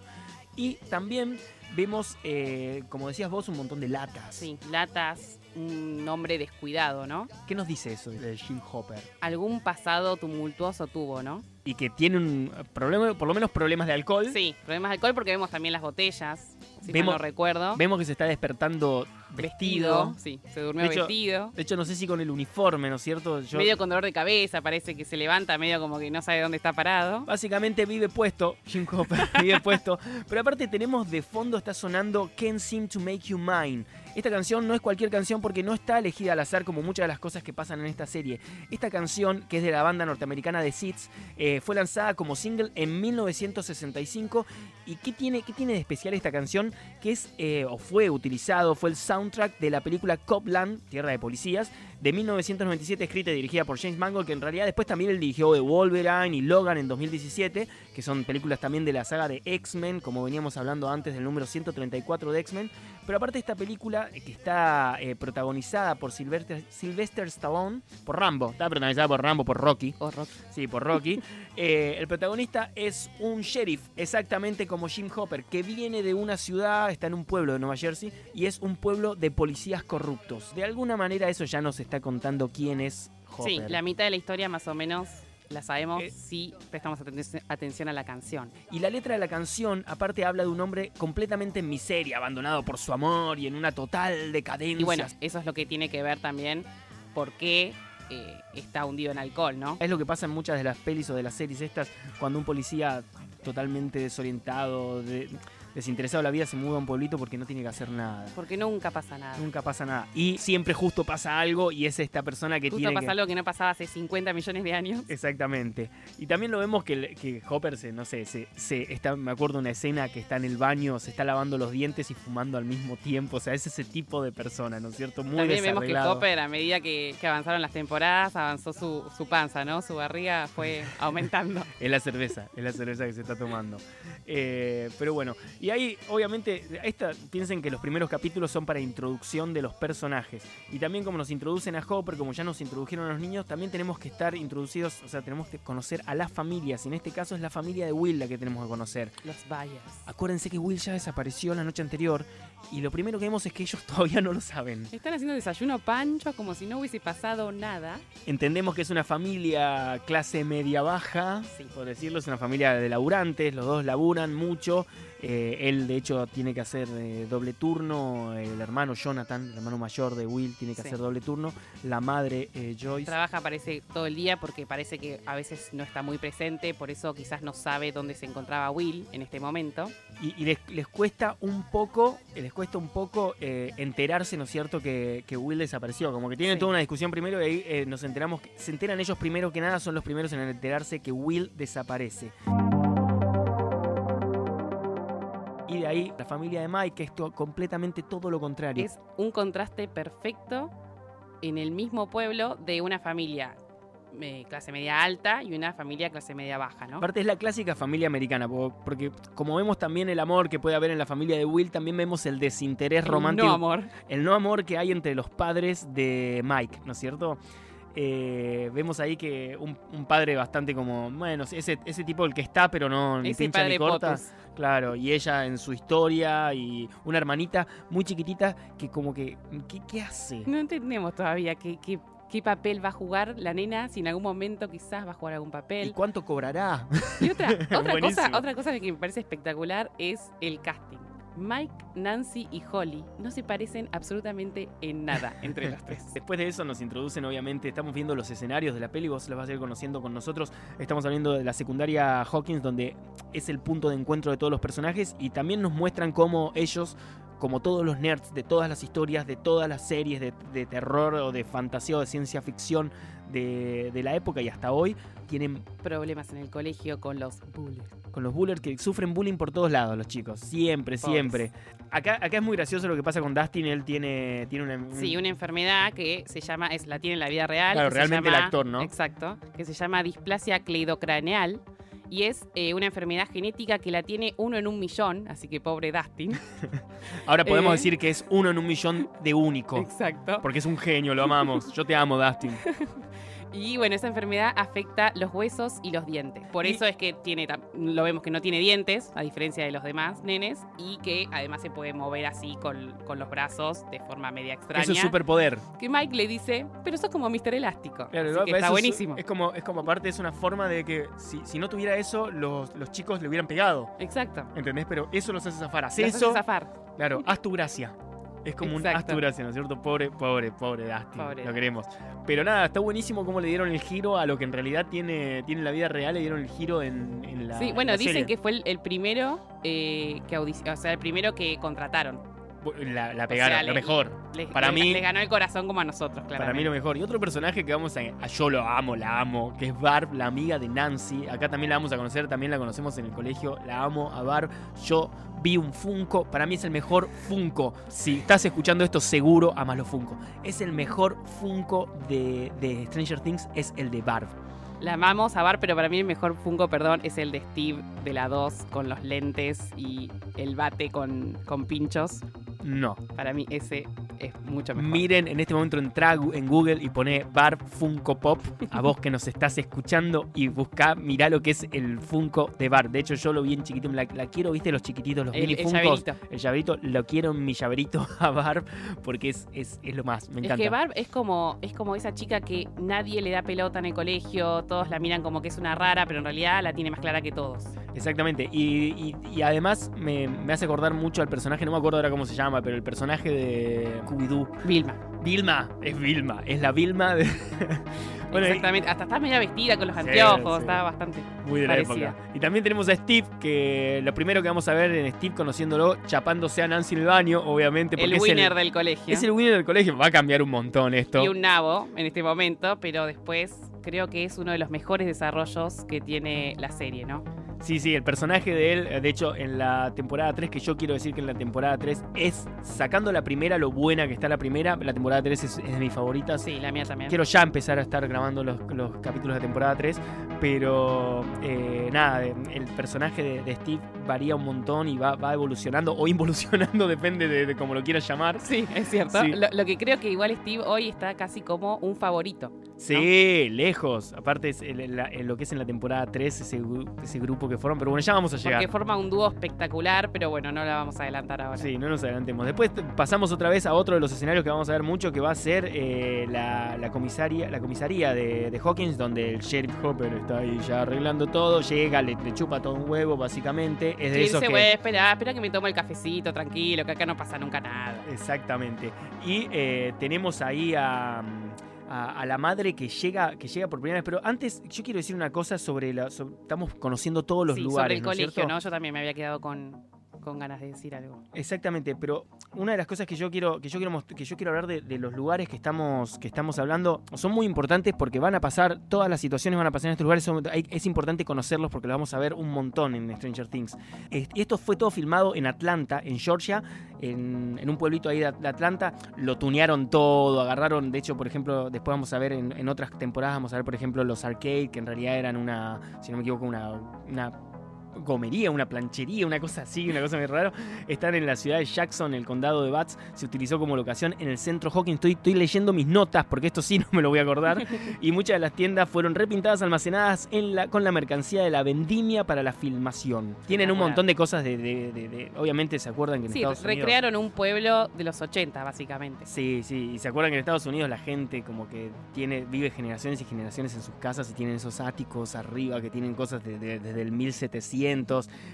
Speaker 4: Y también vemos, eh, como decías vos, un montón de latas.
Speaker 5: Sí, latas, un hombre descuidado, ¿no?
Speaker 4: ¿Qué nos dice eso de Jim Hopper?
Speaker 5: Algún pasado tumultuoso tuvo, ¿no?
Speaker 4: Y que tiene un problema, por lo menos problemas de alcohol.
Speaker 5: Sí, problemas de alcohol porque vemos también las botellas. Si
Speaker 4: Vemos-
Speaker 5: mal no recuerdo.
Speaker 4: Vemos que se está despertando vestido.
Speaker 5: Sí, se durmió
Speaker 4: De hecho,
Speaker 5: vestido.
Speaker 4: De hecho, no sé si con el uniforme, ¿no es cierto? Yo-
Speaker 5: Medio con dolor de cabeza, parece que se levanta, medio como que no sabe dónde está parado.
Speaker 4: Básicamente vive puesto, Jim Hopper vive puesto. Pero aparte tenemos de fondo, está sonando Can't Seem to Make You Mine. Esta canción no es cualquier canción porque no está elegida al azar como muchas de las cosas que pasan en esta serie. Esta canción, que es de la banda norteamericana The Seeds, eh, fue lanzada como single en 1965. ¿Y qué tiene, qué tiene de especial esta canción? Que es, eh, o fue utilizado, fue el soundtrack de la película Copland, Tierra de Policías, de 1997, escrita y dirigida por James Mangold, que en realidad después también él dirigió The Wolverine y Logan en 2017, que son películas también de la saga de X-Men, como veníamos hablando antes del número 134 de X-Men. Pero aparte esta película, que está eh, protagonizada por Sylvester, Sylvester Stallone, por Rambo, está protagonizada por Rambo, por Rocky. Sí, por Rocky. Eh, el protagonista es un sheriff, exactamente como Jim Hopper, que viene de una ciudad, está en un pueblo de Nueva Jersey, y es un pueblo de policías corruptos. De alguna manera eso ya nos está contando quién es Hopper.
Speaker 5: Sí, la mitad de la historia más o menos la sabemos
Speaker 4: Eh.
Speaker 5: si prestamos aten- atención a la canción.
Speaker 4: Y la letra de la canción, aparte, habla de un hombre completamente en miseria, abandonado por su amor y en una total decadencia.
Speaker 5: Y bueno, eso es lo que tiene que ver también por qué eh, está hundido en alcohol, ¿no?
Speaker 4: Es lo que pasa en muchas de las pelis o de las series estas, cuando un policía totalmente desorientado, de- desinteresado de la vida, se muda a un pueblito porque no tiene que hacer nada.
Speaker 5: Porque nunca pasa nada.
Speaker 4: Nunca pasa nada. Y siempre justo pasa algo y es esta persona que
Speaker 5: Justo
Speaker 4: tiene
Speaker 5: pasa
Speaker 4: que...
Speaker 5: algo que no pasaba hace 50 millones de años.
Speaker 4: Exactamente. Y también lo vemos que, que Hopper se, no sé, se, se está, me acuerdo una escena que está en el baño, se está lavando los dientes y fumando al mismo tiempo. O sea, es ese tipo de persona, ¿no es cierto? Muy
Speaker 5: También vemos que. Hopper, a medida que, que avanzaron las temporadas, avanzó su, su panza, ¿no? Su barriga fue aumentando.
Speaker 4: Es la cerveza, es la cerveza que se está tomando. Eh, pero bueno, y ahí obviamente, esta, piensen que los primeros capítulos son para introducción de los personajes. Y también como nos introducen a Hopper, como ya nos introdujeron a los niños, también tenemos que estar introducidos, o sea, tenemos que conocer a las familias. Y en este caso es la familia de Will la que tenemos que conocer.
Speaker 5: Los Bayers.
Speaker 4: Acuérdense que Will ya desapareció la noche anterior y lo primero que vemos es que ellos todavía no lo saben.
Speaker 5: Están haciendo desayuno pancho como si no hubiese pasado nada.
Speaker 4: Entendemos que es una familia clase media baja,
Speaker 5: Sí.
Speaker 4: por decirlo, es una familia de laburantes, los dos laburan mucho. Eh, él, de hecho, tiene que hacer eh, doble turno. El hermano Jonathan, el hermano mayor de Will, tiene que
Speaker 5: Sí.
Speaker 4: hacer doble turno. La madre eh, Joyce.
Speaker 5: Trabaja parece todo el día porque parece que a veces no está muy presente, por eso quizás no sabe dónde se encontraba Will en este momento.
Speaker 4: Y, y les, les cuesta un poco, les cuesta un poco enterarse, ¿no es cierto?, que, que Will desapareció. Como que tienen
Speaker 5: Sí.
Speaker 4: toda una discusión primero y ahí nos enteramos, que, se enteran ellos primero que nada, son los primeros en enterarse que Will desaparece. Ahí la familia de Mike, es to- completamente todo lo contrario.
Speaker 5: Es un contraste perfecto en el mismo pueblo de una familia eh, clase media alta y una familia clase media baja, ¿no?
Speaker 4: Aparte es la clásica familia americana, po- porque como vemos también el amor que puede haber en la familia de Will, también vemos el desinterés romántico.
Speaker 5: No, amor.
Speaker 4: el no amor que hay entre los padres de Mike, ¿no es cierto? Eh, vemos ahí que un, un padre bastante como, bueno, ese, ese tipo el que está, pero no ni
Speaker 5: Ese
Speaker 4: pincha ni
Speaker 5: padre
Speaker 4: corta.
Speaker 5: potus.
Speaker 4: Claro, y ella en su historia y una hermanita muy chiquitita que como que, ¿qué, qué hace?
Speaker 5: No entendemos todavía qué, qué, qué papel va a jugar la nena, si en algún momento quizás va a jugar algún
Speaker 4: ¿Y
Speaker 5: papel.
Speaker 4: cuánto cobrará?
Speaker 5: Y otra, otra, cosa, otra cosa que me parece espectacular es el casting. Mike, Nancy y Holly no se parecen absolutamente en nada entre los tres.
Speaker 4: Después de eso nos introducen, obviamente, estamos viendo los escenarios de la peli, vos los vas a ir conociendo con nosotros. Estamos hablando de la secundaria Hawkins, donde es el punto de encuentro de todos los personajes y también nos muestran cómo ellos, como todos los nerds de todas las historias, de todas las series de, de terror o de fantasía o de ciencia ficción de, de la época y hasta hoy, tienen
Speaker 5: Problemas en el colegio con los bullies.
Speaker 4: con los bullers que sufren bullying por todos lados, los chicos. Siempre,
Speaker 5: Pobres.
Speaker 4: siempre. Acá, acá es muy gracioso lo que pasa con Dustin. Él tiene, tiene una.
Speaker 5: Sí, una enfermedad que se llama, es la tiene en la vida real.
Speaker 4: Claro, realmente el actor, ¿no?
Speaker 5: Exacto, que se llama displasia cleidocraneal y es eh, una enfermedad genética que la tiene uno en un millón, así que pobre Dustin.
Speaker 4: Ahora podemos
Speaker 5: Eh.
Speaker 4: decir que es uno en un millón de único.
Speaker 5: Exacto.
Speaker 4: Porque es un genio, lo amamos. Yo te amo, Dustin.
Speaker 5: Y bueno, esa enfermedad afecta los huesos y los dientes. Por eso es que tiene, lo vemos que no tiene dientes, a diferencia de los demás nenes, y que además se puede mover así con, con los brazos de forma media extraña.
Speaker 4: Eso es superpoder.
Speaker 5: Que Mike le dice, pero sos como Mr. Elástico.
Speaker 4: Claro,
Speaker 5: que está
Speaker 4: es-
Speaker 5: buenísimo.
Speaker 4: Es, como, es como aparte, es una forma de que si, si no tuviera eso, los, los chicos le hubieran pegado.
Speaker 5: Exacto.
Speaker 4: ¿Entendés? Pero eso los hace zafar. Hace
Speaker 5: Los hace
Speaker 4: eso.
Speaker 5: zafar.
Speaker 4: Claro, haz tu gracia. Es como un
Speaker 5: Exacto.
Speaker 4: gracia, ¿no es cierto? Pobre, pobre, pobre.
Speaker 5: Pobre
Speaker 4: lo queremos. Pero nada, está buenísimo cómo le dieron el giro a lo que en realidad tiene, tiene la vida real, le dieron el giro en, en la.
Speaker 5: Sí,
Speaker 4: en
Speaker 5: bueno, dicen
Speaker 4: serie.
Speaker 5: que fue el, el primero eh, que o sea, el primero que contrataron.
Speaker 4: La, la pegaron,
Speaker 5: sea,
Speaker 4: lo
Speaker 5: le-
Speaker 4: mejor.
Speaker 5: Le,
Speaker 4: Para
Speaker 5: le-
Speaker 4: mí-
Speaker 5: le ganó el corazón como a nosotros, claramente.
Speaker 4: Para mí lo mejor. Y otro personaje que vamos a, a- Yo lo amo, la amo, que es Barb, la amiga de Nancy. Acá también la vamos a conocer, también la conocemos en el colegio. La amo a Barb. Yo vi un Funko. Para mí es el mejor Funko. Si estás escuchando esto, seguro amas los Funko. Es el mejor Funko de, de Stranger Things, es el de Barb.
Speaker 5: La amamos a Bar, pero para mí el mejor Funko, perdón, es el de Steve de la 2 con los lentes y el bate con, con pinchos.
Speaker 4: No.
Speaker 5: Para mí ese es mucho mejor.
Speaker 4: Miren, en este momento entra en Google y pone Barb Funko Pop. A vos que nos estás escuchando y buscá, mirá lo que es el Funko de Barb. De hecho, yo lo vi en chiquito. La, la quiero, viste, los chiquititos, los
Speaker 5: el,
Speaker 4: mini
Speaker 5: el
Speaker 4: Funkos.
Speaker 5: llaverito.
Speaker 4: El llaverito, lo quiero en mi llaverito a Barb porque es, es, es lo más. Me
Speaker 5: Es
Speaker 4: encanta.
Speaker 5: que Barb es como, es como esa chica que nadie le da pelota en el colegio, todos la miran como que es una rara, pero en realidad la tiene más clara que todos.
Speaker 4: Exactamente. Y, y- y además me, me hace acordar mucho al personaje, no me acuerdo ahora cómo se llama, pero el personaje de Scooby-Doo.
Speaker 5: Vilma.
Speaker 4: Vilma, es Vilma, es la Vilma de. Bueno, y-
Speaker 5: Exactamente. Hasta está media vestida con los
Speaker 4: Sí,
Speaker 5: anteojos,
Speaker 4: sí.
Speaker 5: está bastante.
Speaker 4: Muy de la época. Y también tenemos a Steve, que lo primero que vamos a ver en Steve conociéndolo, chapándose a Nancy en el baño, obviamente, porque
Speaker 5: El
Speaker 4: es,
Speaker 5: winner
Speaker 4: el,
Speaker 5: del colegio.
Speaker 4: es el winner del colegio. Va a cambiar un montón esto.
Speaker 5: y un nabo en este momento, pero después creo que es uno de los mejores desarrollos que tiene la serie, ¿no?
Speaker 4: Sí, sí, el personaje de él, de hecho, en la temporada 3, que yo quiero decir que en la temporada 3 es, sacando la primera, lo buena que está la primera, la temporada 3 es, es de mis favoritas.
Speaker 5: Sí, la mía también.
Speaker 4: Quiero ya empezar a estar grabando los, los capítulos de temporada 3, pero eh, nada, el personaje de, de Steve varía un montón y va, va evolucionando o involucionando, depende de, de cómo lo quieras llamar.
Speaker 5: Sí, es cierto.
Speaker 4: Sí.
Speaker 5: Lo, lo que creo que igual Steve hoy está casi como un favorito.
Speaker 4: Sí, lejos. Aparte, es el- lo que es en la temporada 3, ese, ese grupo que fueron, pero bueno, ya vamos a llegar.
Speaker 5: Porque forma un dúo espectacular, pero bueno, no la vamos a adelantar ahora.
Speaker 4: Sí, no nos adelantemos. Después pasamos otra vez a otro de los escenarios que vamos a ver mucho, que va a ser eh, la, la comisaría, la comisaría de, de Hawkins, donde el sheriff Hopper está ahí ya arreglando todo, llega, le, le chupa todo un huevo, básicamente. Es de esos
Speaker 5: dice,
Speaker 4: que...
Speaker 5: "Güey, espera, espera que me tomo el cafecito, tranquilo, que acá no pasa nunca nada.
Speaker 4: Exactamente. Y eh, tenemos ahí a, a- a la madre que llega, que llega por primera vez. Pero antes, yo quiero decir una cosa sobre la. sobre- estamos conociendo todos los
Speaker 5: sí,
Speaker 4: lugares.
Speaker 5: sobre el
Speaker 4: ¿no es
Speaker 5: colegio,
Speaker 4: cierto?
Speaker 5: ¿no? Yo también me había quedado con, con ganas de decir algo.
Speaker 4: Exactamente, pero una de las cosas que yo quiero, que yo quiero, que yo quiero hablar de, los lugares que estamos, que estamos hablando son muy importantes porque van a pasar, todas las situaciones van a pasar en estos lugares. es importante conocerlos porque los vamos a ver un montón en Stranger Things. Es- esto fue todo filmado en Atlanta, en Georgia, en, un pueblito ahí de, Atlanta. Lo tunearon todo, agarraron, de hecho, por ejemplo, después vamos a ver en, en otras temporadas, vamos a ver, por ejemplo, los arcade, que en realidad eran una, si no me equivoco, una gomería, una planchería, una cosa así, una cosa muy rara. Están en la ciudad de Jackson, el condado de Bats. Se utilizó como locación en el centro Hawkins. Estoy, estoy leyendo mis notas porque esto sí no me lo voy a acordar. Y muchas de las tiendas fueron repintadas, almacenadas en la, con la mercancía de la vendimia para la filmación. Tienen un montón de cosas de, de- de- de- Obviamente se acuerdan que en
Speaker 5: Sí,
Speaker 4: Estados Unidos...
Speaker 5: recrearon un pueblo de los 80, básicamente.
Speaker 4: Sí, sí, y se acuerdan que en Estados Unidos la gente como que tiene, vive generaciones y generaciones en sus casas y tienen esos áticos arriba que tienen cosas de- de- desde el 1700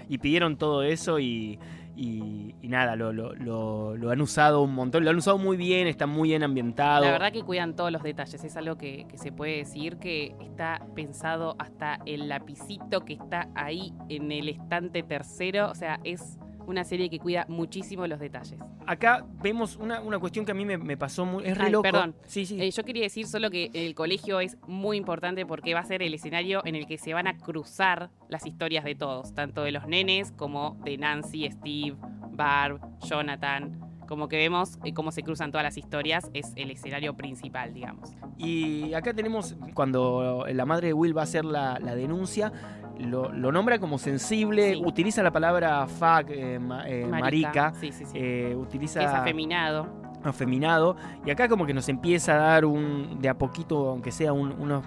Speaker 4: y pidieron todo eso y, y- nada, lo, lo- lo- lo han usado un montón, lo han usado muy bien, está muy bien ambientado.
Speaker 5: La verdad que cuidan todos los detalles, es algo que, que se puede decir que está pensado hasta el lapicito que está ahí en el estante tercero, o sea, es una serie que cuida muchísimo los detalles.
Speaker 4: Acá vemos una, una cuestión que a mí me, me pasó muy... Es re
Speaker 5: Ay,
Speaker 4: loco.
Speaker 5: perdón.
Speaker 4: Sí, sí.
Speaker 5: Eh, yo quería decir solo que el colegio es muy importante porque va a ser el escenario en el que se van a cruzar las historias de todos, tanto de los nenes como de Nancy, Steve, Barb, Jonathan. Como que vemos eh, cómo se cruzan todas las historias, es el escenario principal, digamos.
Speaker 4: Y acá tenemos, cuando la madre de Will va a hacer la, la denuncia, lo, lo nombra como sensible,
Speaker 5: Sí.
Speaker 4: utiliza la palabra fuck, eh, ma- eh, marica,
Speaker 5: Sí, sí, sí.
Speaker 4: eh, utiliza
Speaker 5: es afeminado.
Speaker 4: afeminado. Y acá como que nos empieza a dar un, de a poquito, aunque sea un- unos,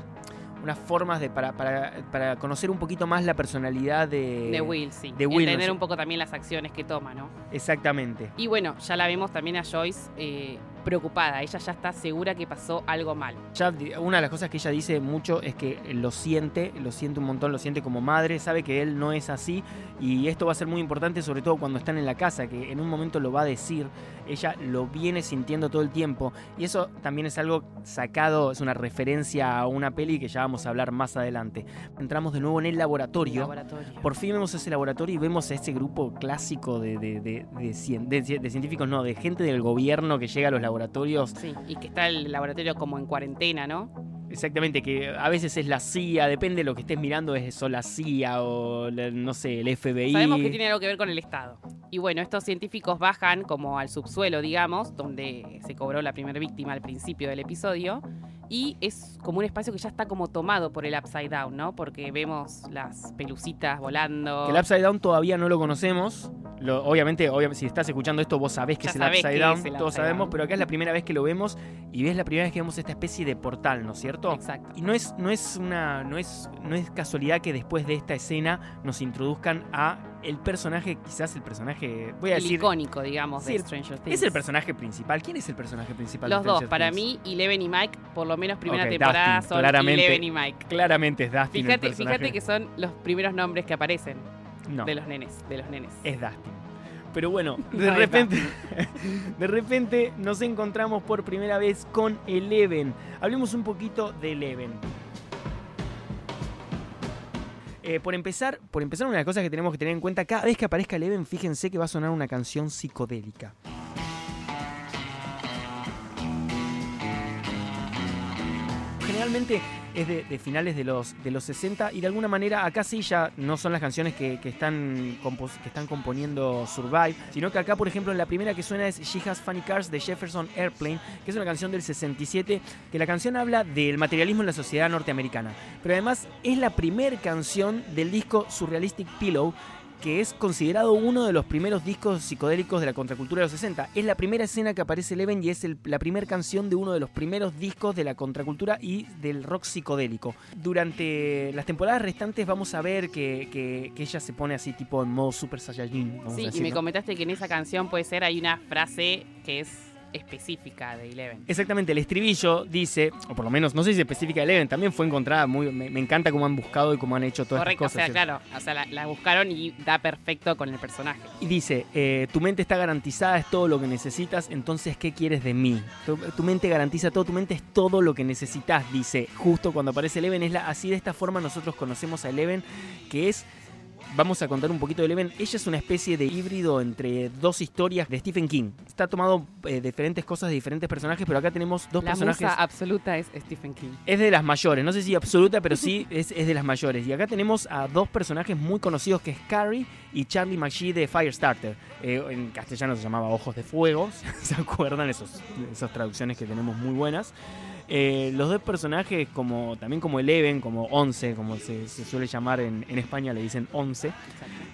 Speaker 4: unas formas de, para, para, para conocer un poquito más la personalidad de,
Speaker 5: De Will, sí.
Speaker 4: de Will,
Speaker 5: Entender
Speaker 4: ¿no?
Speaker 5: un poco también las acciones que toma, ¿no?
Speaker 4: Exactamente.
Speaker 5: Y bueno, ya la vemos también a Joyce eh, preocupada. Ella ya está segura que pasó algo mal.
Speaker 4: Ya una de las cosas que ella dice mucho es que lo siente, lo siente un montón, lo siente como madre, sabe que él no es así y esto va a ser muy importante sobre todo cuando están en la casa, que en un momento lo va a decir, ella lo viene sintiendo todo el tiempo y eso también es algo sacado, es una referencia a una peli que ya vamos a hablar más adelante. Entramos de nuevo en el laboratorio.
Speaker 5: Laboratorio.
Speaker 4: Por fin vemos ese laboratorio y vemos a ese grupo clásico de, de- de- de científicos, no, de gente del gobierno que llega a los laboratorios
Speaker 5: Sí, y que está el laboratorio como en cuarentena, ¿no?
Speaker 4: Exactamente, que a veces es la CIA, depende de lo que estés mirando, es eso la CIA o no sé, el FBI.
Speaker 5: Sabemos que tiene algo que ver con el Estado. Y bueno, estos científicos bajan como al subsuelo, digamos, donde se cobró la primera víctima al principio del episodio. Y es como un espacio que ya está como tomado por el Upside Down, ¿no? Porque vemos las pelucitas volando.
Speaker 4: Que el Upside Down todavía no lo conocemos. Lo- obviamente, obviamente, si estás escuchando esto, vos sabés que es el
Speaker 5: sabés
Speaker 4: Upside
Speaker 5: que
Speaker 4: Down,
Speaker 5: es el
Speaker 4: todos sabemos, pero acá es la primera vez que lo vemos y es la primera vez que vemos esta especie de portal, ¿no es cierto?
Speaker 5: Exacto.
Speaker 4: Y no es, no es una. No es, no es casualidad que después de esta escena nos introduzcan a el personaje, quizás el personaje. Voy a
Speaker 5: El
Speaker 4: decir.
Speaker 5: icónico, digamos,
Speaker 4: Sí,
Speaker 5: de Stranger Things.
Speaker 4: Es el personaje principal. ¿Quién es el personaje principal
Speaker 5: Los
Speaker 4: de
Speaker 5: dos, para mí, Eleven y Mike, por lo menos primera temporada,
Speaker 4: Dustin,
Speaker 5: son
Speaker 4: claramente.
Speaker 5: Eleven y Mike.
Speaker 4: Claramente es Dustin. el
Speaker 5: Fíjate,
Speaker 4: personaje.
Speaker 5: fíjate que son los primeros nombres que aparecen
Speaker 4: No.
Speaker 5: de los nenes, de los nenes.
Speaker 4: es Dustin. Pero bueno,
Speaker 5: No
Speaker 4: de repente, de repente nos encontramos por primera vez con Eleven. Hablemos un poquito de Eleven. Eh, por empezar, por empezar, una de las cosas que tenemos que tener en cuenta, cada vez que aparezca Eleven, fíjense que va a sonar una canción psicodélica. Generalmente es de, finales de los, de los 60 y de alguna manera acá sí ya no son las canciones que, están, que están componiendo Survive, sino que acá por ejemplo la primera que suena es She Has Funny Cars de Jefferson Airplane, que es una canción del 67, que la canción habla del materialismo en la sociedad norteamericana, pero además es la primera canción del disco Surrealistic Pillow, que es considerado uno de los primeros discos psicodélicos de la contracultura de los 60. Es la primera escena que aparece Eleven y es el- la primera canción de uno de los primeros discos de la contracultura y del rock psicodélico. Durante las temporadas restantes vamos a ver que, que- que ella se pone así tipo en modo Super Saiyajin. vamos a
Speaker 5: Sí, y me
Speaker 4: ¿no?
Speaker 5: comentaste que en esa canción puede ser, hay una frase que es específica de Eleven.
Speaker 4: Exactamente, el estribillo dice, o por lo menos, no sé si es específica de Eleven, también fue encontrada muy. Me, me encanta cómo han buscado y cómo han hecho todas
Speaker 5: Correcto, o
Speaker 4: estas
Speaker 5: sea,
Speaker 4: cosas.
Speaker 5: claro, o sea, la, la buscaron y da perfecto con el personaje.
Speaker 4: Y dice, eh, tu mente está garantizada, es todo lo que necesitas, entonces ¿qué quieres de mí? Tu, tu mente garantiza todo, tu mente es todo lo que necesitas, dice. Justo cuando aparece Eleven, es la, así de esta forma nosotros conocemos a Eleven, que es... Vamos a contar un poquito de Eleven. Ella es una especie de híbrido entre dos historias de Stephen King. Está tomado eh, diferentes cosas de diferentes personajes, pero acá tenemos dos
Speaker 5: la
Speaker 4: personajes.
Speaker 5: musa absoluta es Stephen King.
Speaker 4: Es de las mayores, no sé si absoluta, pero sí es, es de las mayores. Y acá tenemos a dos personajes muy conocidos que es Carrie y Charlie McGee de Firestarter. Eh, en castellano se llamaba Ojos de Fuego, ¿se acuerdan? Esos, esas traducciones que tenemos muy buenas. Eh, los dos personajes, como también como Eleven, como Once, como se, se suele llamar en, en España, le dicen Once.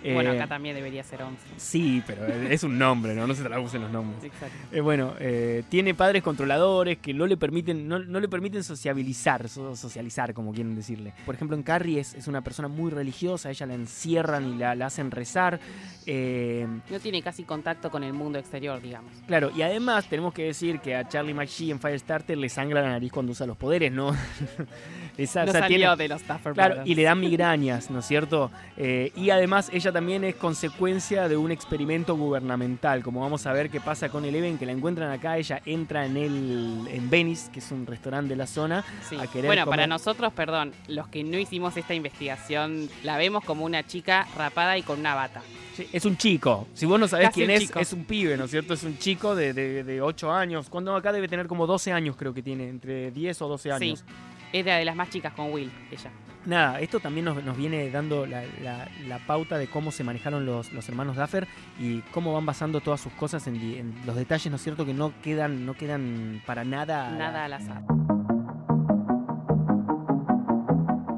Speaker 4: Eh,
Speaker 5: bueno, acá también debería ser 11.
Speaker 4: Sí, pero es un nombre, ¿no? No se traducen los nombres.
Speaker 5: Exacto.
Speaker 4: Eh, bueno, eh, tiene padres controladores que no le permiten, no, no le permiten sociabilizar, so- socializar, como quieren decirle. Por ejemplo, en Carrie es, es una persona muy religiosa, ella la encierran y la, la hacen rezar. Eh,
Speaker 5: No tiene casi contacto con el mundo exterior, digamos.
Speaker 4: claro, y además tenemos que decir que a Charlie McGee en Firestarter le sangra la nariz cuando usa los poderes, ¿no? Esa-
Speaker 5: No
Speaker 4: o sea,
Speaker 5: salió
Speaker 4: tiene-
Speaker 5: de los Duffer
Speaker 4: Claro,
Speaker 5: Brothers.
Speaker 4: y le dan migrañas, ¿no es cierto? Eh, y además ella también es consecuencia de un experimento gubernamental, como vamos a ver qué pasa con Eleven, que la encuentran acá, ella entra en el en Venice, que es un restaurante de la zona,
Speaker 5: Sí.
Speaker 4: a querer
Speaker 5: Bueno,
Speaker 4: comer-
Speaker 5: para nosotros, perdón, los que no hicimos esta investigación, la vemos como una chica rapada y con una bata.
Speaker 4: Sí, es un chico, si vos no sabés
Speaker 5: Casi
Speaker 4: quién es,
Speaker 5: chico.
Speaker 4: es un pibe, ¿no es cierto? Es un chico de, de, de 8 años, cuando acá debe tener como 12 años creo que tiene, entre 10 o 12 años.
Speaker 5: Sí. Era de las más chicas con Will, ella.
Speaker 4: Nada, esto también nos, nos viene dando la, la- la pauta de cómo se manejaron los, los hermanos Duffer y cómo van basando todas sus cosas en, en los detalles, ¿no es cierto? Que no quedan, no quedan para nada.
Speaker 5: Nada al azar.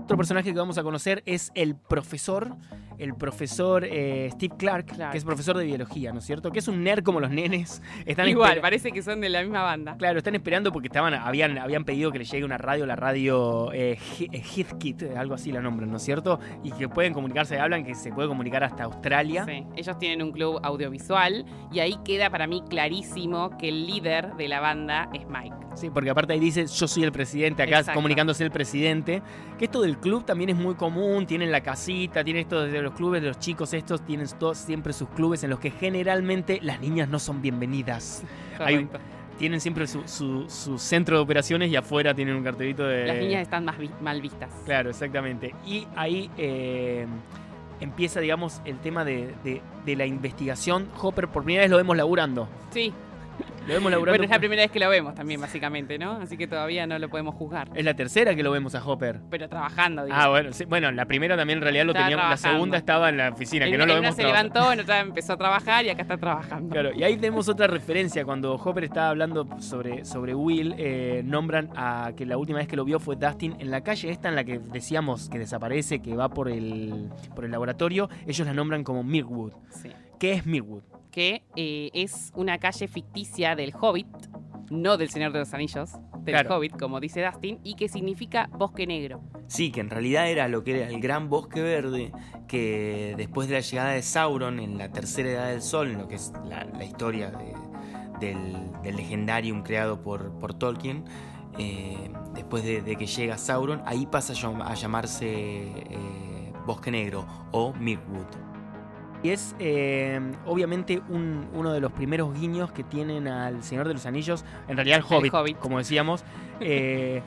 Speaker 4: Otro personaje que vamos a conocer es el profesor. El profesor eh, Steve Clark,
Speaker 5: Clark.
Speaker 4: que es profesor de biología, ¿no es cierto? Que es un nerd como los nenes. Están
Speaker 5: Igual, parece que son de la misma banda.
Speaker 4: Claro, están esperando porque estaban, habían, habían pedido que les llegue una radio, la radio eh, eh, Heathkit, algo así la nombran, ¿no es cierto? Y que pueden comunicarse, hablan que se puede comunicar hasta Australia.
Speaker 5: Sí, ellos tienen un club audiovisual y ahí queda para mí clarísimo que el líder de la banda es Mike.
Speaker 4: Sí, porque aparte ahí dice yo soy el presidente, acá
Speaker 5: Exacto.
Speaker 4: comunicándose el presidente. Que esto del club también es muy común, tienen la casita, tienen esto de los clubes, de los chicos estos, tienen todos siempre sus clubes en los que generalmente las niñas no son bienvenidas. Hay. Tienen siempre su, su- su centro de operaciones y afuera tienen un cartelito de...
Speaker 5: Las niñas están más vi- mal vistas.
Speaker 4: Claro, exactamente. Y ahí eh, empieza, digamos, el tema de, de- de la investigación. Hopper por primera vez lo vemos laburando.
Speaker 5: Sí,
Speaker 4: Lo vemos laburando.
Speaker 5: bueno, es la primera vez que lo vemos también, básicamente, ¿no? Así que todavía no lo podemos juzgar.
Speaker 4: Es la tercera que lo vemos a Hopper.
Speaker 5: Pero trabajando, digo.
Speaker 4: Ah, bueno, sí, bueno, la primera también en realidad lo
Speaker 5: Estaba
Speaker 4: teníamos, la segunda estaba en la oficina, que no lo
Speaker 5: en una
Speaker 4: vemos
Speaker 5: se levantó, en otra empezó a trabajar y acá está trabajando.
Speaker 4: Claro, y ahí tenemos otra referencia. Cuando Hopper estaba hablando sobre, sobre Will, eh, nombran a que la última vez que lo vio fue Dustin en la calle esta en la que decíamos que desaparece, que va por el, por el laboratorio. Ellos la nombran como Mirwood.
Speaker 5: Sí.
Speaker 4: ¿Qué es Mirwood?
Speaker 5: Que eh, es una calle ficticia del Hobbit, no del Señor de los Anillos, del
Speaker 4: Claro.
Speaker 5: Hobbit, como dice Dustin, y que significa bosque negro.
Speaker 6: Sí, que en realidad era lo que era el gran bosque verde, que después de la llegada de Sauron en la tercera edad del sol, en lo que es la, la historia de- del, del legendarium creado por, por Tolkien, eh, después de, de que llega Sauron, ahí pasa a llamarse eh, Bosque Negro o Mirkwood.
Speaker 4: Y es eh, obviamente un- uno de los primeros guiños que tienen al Señor de los Anillos, en realidad el Hobbit,
Speaker 5: Hobbit.
Speaker 4: como decíamos. eh,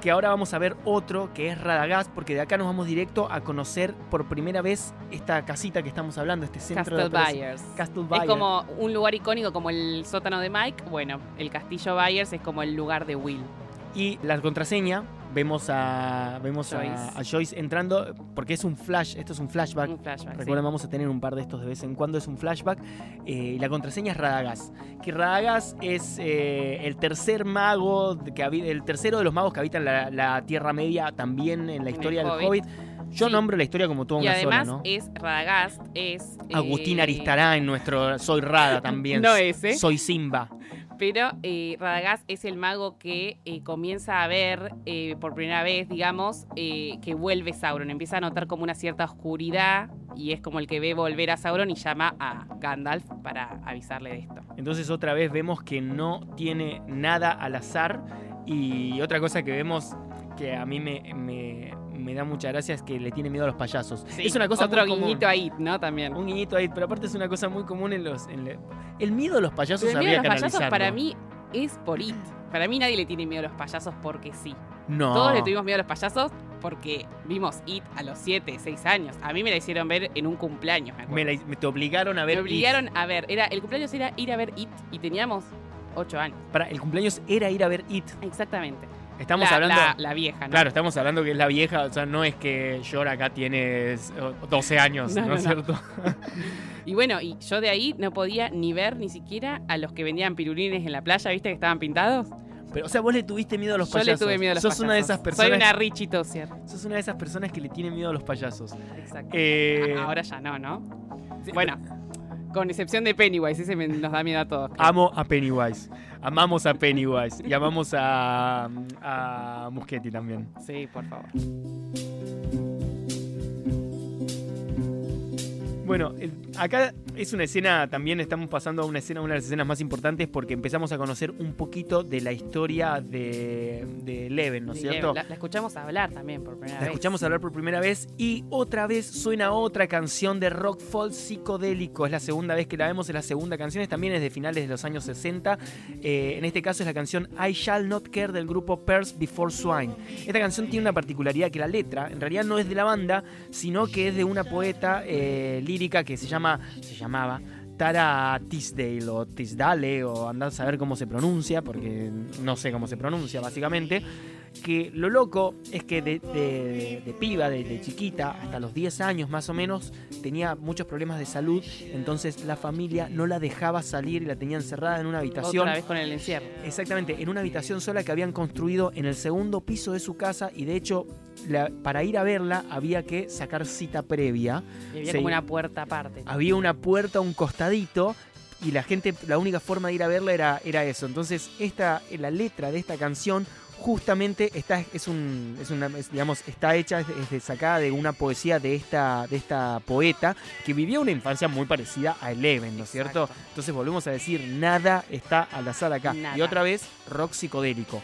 Speaker 4: que ahora vamos a ver otro que es Radagast, porque de acá nos vamos directo a conocer por primera vez esta casita que estamos hablando, este centro
Speaker 5: Castle
Speaker 4: de.
Speaker 5: Byers.
Speaker 4: Castle
Speaker 5: Es
Speaker 4: Byers.
Speaker 5: como un lugar icónico como el sótano de Mike. Bueno, el castillo Byers es como el lugar de Will.
Speaker 4: Y la contraseña, vemos a vemos a-
Speaker 5: Joyce.
Speaker 4: A, Joyce entrando, porque es un flash, esto es un flashback.
Speaker 5: Un flashback. sí.
Speaker 4: Recuerden, vamos a tener un par de estos de vez en cuando, es un flashback. eh, y la contraseña es Radagast. Que Radagast es eh, el tercer mago, que el tercero de los magos que habitan la, la Tierra Media, también en la
Speaker 5: En
Speaker 4: historia
Speaker 5: el
Speaker 4: del
Speaker 5: Hobbit.
Speaker 4: Yo
Speaker 5: Sí.
Speaker 4: nombro la historia como toda
Speaker 5: Y
Speaker 4: una sola,
Speaker 5: además
Speaker 4: ¿no?
Speaker 5: es Radagast, es.
Speaker 4: Agustín
Speaker 5: eh,
Speaker 4: Aristará en nuestro Soy Rada también.
Speaker 5: No ese.
Speaker 4: Soy Simba.
Speaker 5: Pero eh, Radagast es el mago que eh, comienza a ver eh, por primera vez, digamos, eh, que vuelve Sauron. Empieza a notar como una cierta oscuridad y es como el que ve volver a Sauron y llama a Gandalf para avisarle de esto.
Speaker 4: Entonces otra vez vemos que no tiene nada al azar. Y otra cosa que vemos que a mí me, me- me da mucha gracia es que le tiene miedo a los payasos.
Speaker 5: Sí,
Speaker 4: es una cosa
Speaker 5: Otro
Speaker 4: muy común.
Speaker 5: guiñito ahí, ¿no? También.
Speaker 4: Un guiñito ahí, pero aparte es una cosa muy común en los... en le- El miedo a los payasos
Speaker 5: Pero el miedo a los payasos para mí es por it. Para mí nadie le tiene miedo a los payasos porque sí.
Speaker 4: No.
Speaker 5: Todos le tuvimos miedo a los payasos porque vimos It a los 7, 6 años. A mí me la hicieron ver en un cumpleaños, me acuerdo.
Speaker 4: Me, la- me- te obligaron a ver...
Speaker 5: Me
Speaker 4: It.
Speaker 5: obligaron a ver. Era, el cumpleaños era ir a ver It y teníamos 8 años.
Speaker 4: Para, el cumpleaños era ir a ver It.
Speaker 5: Exactamente.
Speaker 4: Estamos
Speaker 5: la,
Speaker 4: hablando...
Speaker 5: La, la vieja, ¿no?
Speaker 4: Claro, estamos hablando que es la vieja, o sea, no es que Yor acá tiene 12 años,
Speaker 5: No,
Speaker 4: ¿no,
Speaker 5: no,
Speaker 4: es cierto?
Speaker 5: Y bueno, y yo de ahí no podía ni ver ni siquiera a los que vendían pirulines en la playa, ¿viste? Que estaban pintados.
Speaker 4: Pero, o sea, vos le tuviste miedo a los
Speaker 5: yo
Speaker 4: payasos.
Speaker 5: le tuve miedo a los
Speaker 4: Sos
Speaker 5: payasos.
Speaker 4: una de esas personas...
Speaker 5: Soy una Richie Tossier.
Speaker 4: Sos una de esas personas que le tiene miedo a los payasos.
Speaker 5: Exacto.
Speaker 4: Eh,
Speaker 5: A- Ahora ya no, ¿no? Bueno, con excepción de Pennywise, ese me- nos da miedo a todos.
Speaker 4: Amo a Pennywise. Amamos a Pennywise. Y amamos a, a Muschetti también.
Speaker 5: Sí, por favor.
Speaker 4: Bueno, acá es una escena, también estamos pasando a una escena, una de las escenas más importantes porque empezamos a conocer un poquito de la historia de, de Eleven, ¿no es cierto?
Speaker 5: La, la escuchamos hablar también por primera
Speaker 4: La
Speaker 5: vez.
Speaker 4: escuchamos hablar por primera vez y otra vez suena otra canción de rock folk psicodélico. Es la segunda vez que la vemos, es la segunda canción, también es de finales de los años 60. Eh, en este caso es la canción I Shall Not Care del grupo Pearls Before Swine. Esta canción tiene una particularidad que la letra en realidad no es de la banda, sino que es de una poeta eh, lírica que se llama, se llamaba Tara Tisdale o Tisdale o andar a saber cómo se pronuncia, porque no sé cómo se pronuncia básicamente. que lo loco es que de, de- de piba, de, de chiquita, hasta los 10 años más o menos, tenía muchos problemas de salud, entonces la familia no la dejaba salir y la tenía encerrada en una habitación.
Speaker 5: Otra vez con el encierro.
Speaker 4: Exactamente, en una habitación sola que habían construido en el segundo piso de su casa y de hecho la- para ir a verla había que sacar cita previa.
Speaker 5: Y había como una puerta aparte.
Speaker 4: Había una puerta a un costadito y la gente, la única forma de ir a verla era, era eso. Entonces esta, la letra de esta canción justamente está, es un, es una, es, digamos, está hecha, es, de- sacada de una poesía de esta, de esta poeta que vivió una infancia muy parecida a Eleven, ¿no es cierto? Entonces volvemos a decir, nada está al azar acá.
Speaker 5: Nada.
Speaker 4: Y otra vez, rock psicodélico.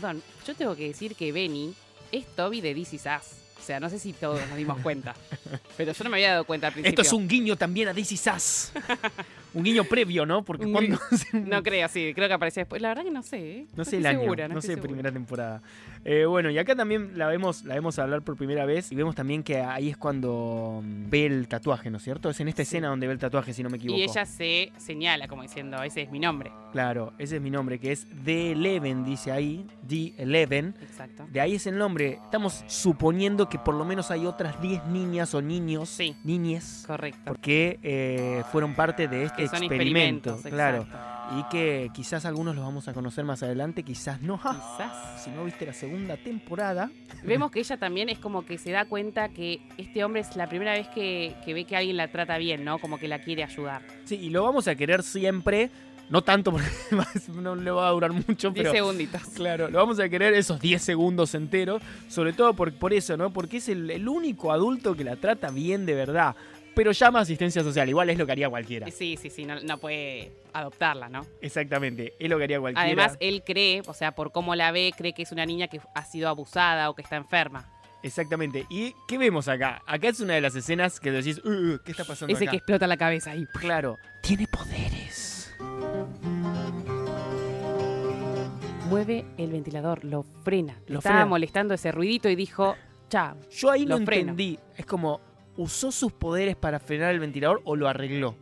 Speaker 5: Perdón, yo tengo que decir que Benny es Toby de This Is Us. O sea, no sé si todos nos dimos cuenta. Pero yo no me había dado cuenta al principio.
Speaker 4: Esto es un guiño también a This Is Us. un guiño previo, ¿no? Porque cuando...
Speaker 5: No creo, sí, creo que aparece después. La verdad que no sé, ¿eh?
Speaker 4: No sé el año,
Speaker 5: segura,
Speaker 4: no,
Speaker 5: no
Speaker 4: sé
Speaker 5: segura.
Speaker 4: primera temporada. Eh, bueno, y acá también la vemos, la vemos hablar por primera vez y vemos también que ahí es cuando mm, ve el tatuaje, ¿no es cierto? Es en esta
Speaker 5: Sí.
Speaker 4: escena donde ve el tatuaje, si no me equivoco.
Speaker 5: Y ella se señala como diciendo, ese es mi nombre.
Speaker 4: Claro, ese es mi nombre, que es D11, dice ahí, D11.
Speaker 5: Exacto.
Speaker 4: De ahí es el nombre. Estamos suponiendo que por lo menos hay otras 10 niñas o niños,
Speaker 5: Sí.
Speaker 4: niñes,
Speaker 5: Correcto.
Speaker 4: porque eh, fueron parte de este
Speaker 5: Que son
Speaker 4: experimento.
Speaker 5: experimentos,
Speaker 4: Claro.
Speaker 5: exacto.
Speaker 4: Y que quizás algunos los vamos a conocer más adelante, quizás no.
Speaker 5: Quizás.
Speaker 4: Si no viste la segunda temporada,
Speaker 5: Vemos que ella también es como que se da cuenta que este hombre es la primera vez que, que ve que alguien la trata bien, ¿no? Como que la quiere ayudar.
Speaker 4: Sí, y lo vamos a querer siempre. No tanto porque no le va a durar mucho,
Speaker 5: 10
Speaker 4: pero.
Speaker 5: segunditos.
Speaker 4: Claro, lo vamos a querer esos 10 segundos enteros. Sobre todo por, por eso, ¿no? Porque es el, el único adulto que la trata bien de verdad. Pero llama asistencia social. Igual es lo que haría cualquiera.
Speaker 5: Sí, sí, sí, no, no puede adoptarla, ¿no?
Speaker 4: Exactamente. Es lo que haría cualquiera.
Speaker 5: Además, él cree, o sea, por cómo la ve, cree que es una niña que ha sido abusada o que está enferma.
Speaker 4: Exactamente. ¿Y qué vemos acá? Acá es una de las escenas que decís, "Uh, uh, ¿qué está pasando
Speaker 5: Ese
Speaker 4: acá?
Speaker 5: que explota la cabeza ahí.
Speaker 4: Claro. Tiene poderes.
Speaker 5: Mueve el ventilador, lo frena.
Speaker 4: Lo
Speaker 5: estaba
Speaker 4: frena.
Speaker 5: molestando ese ruidito y dijo, chao.
Speaker 4: Yo ahí
Speaker 5: Lo
Speaker 4: no
Speaker 5: freno.
Speaker 4: entendí. Es como, ¿usó sus poderes para frenar el ventilador o lo arregló?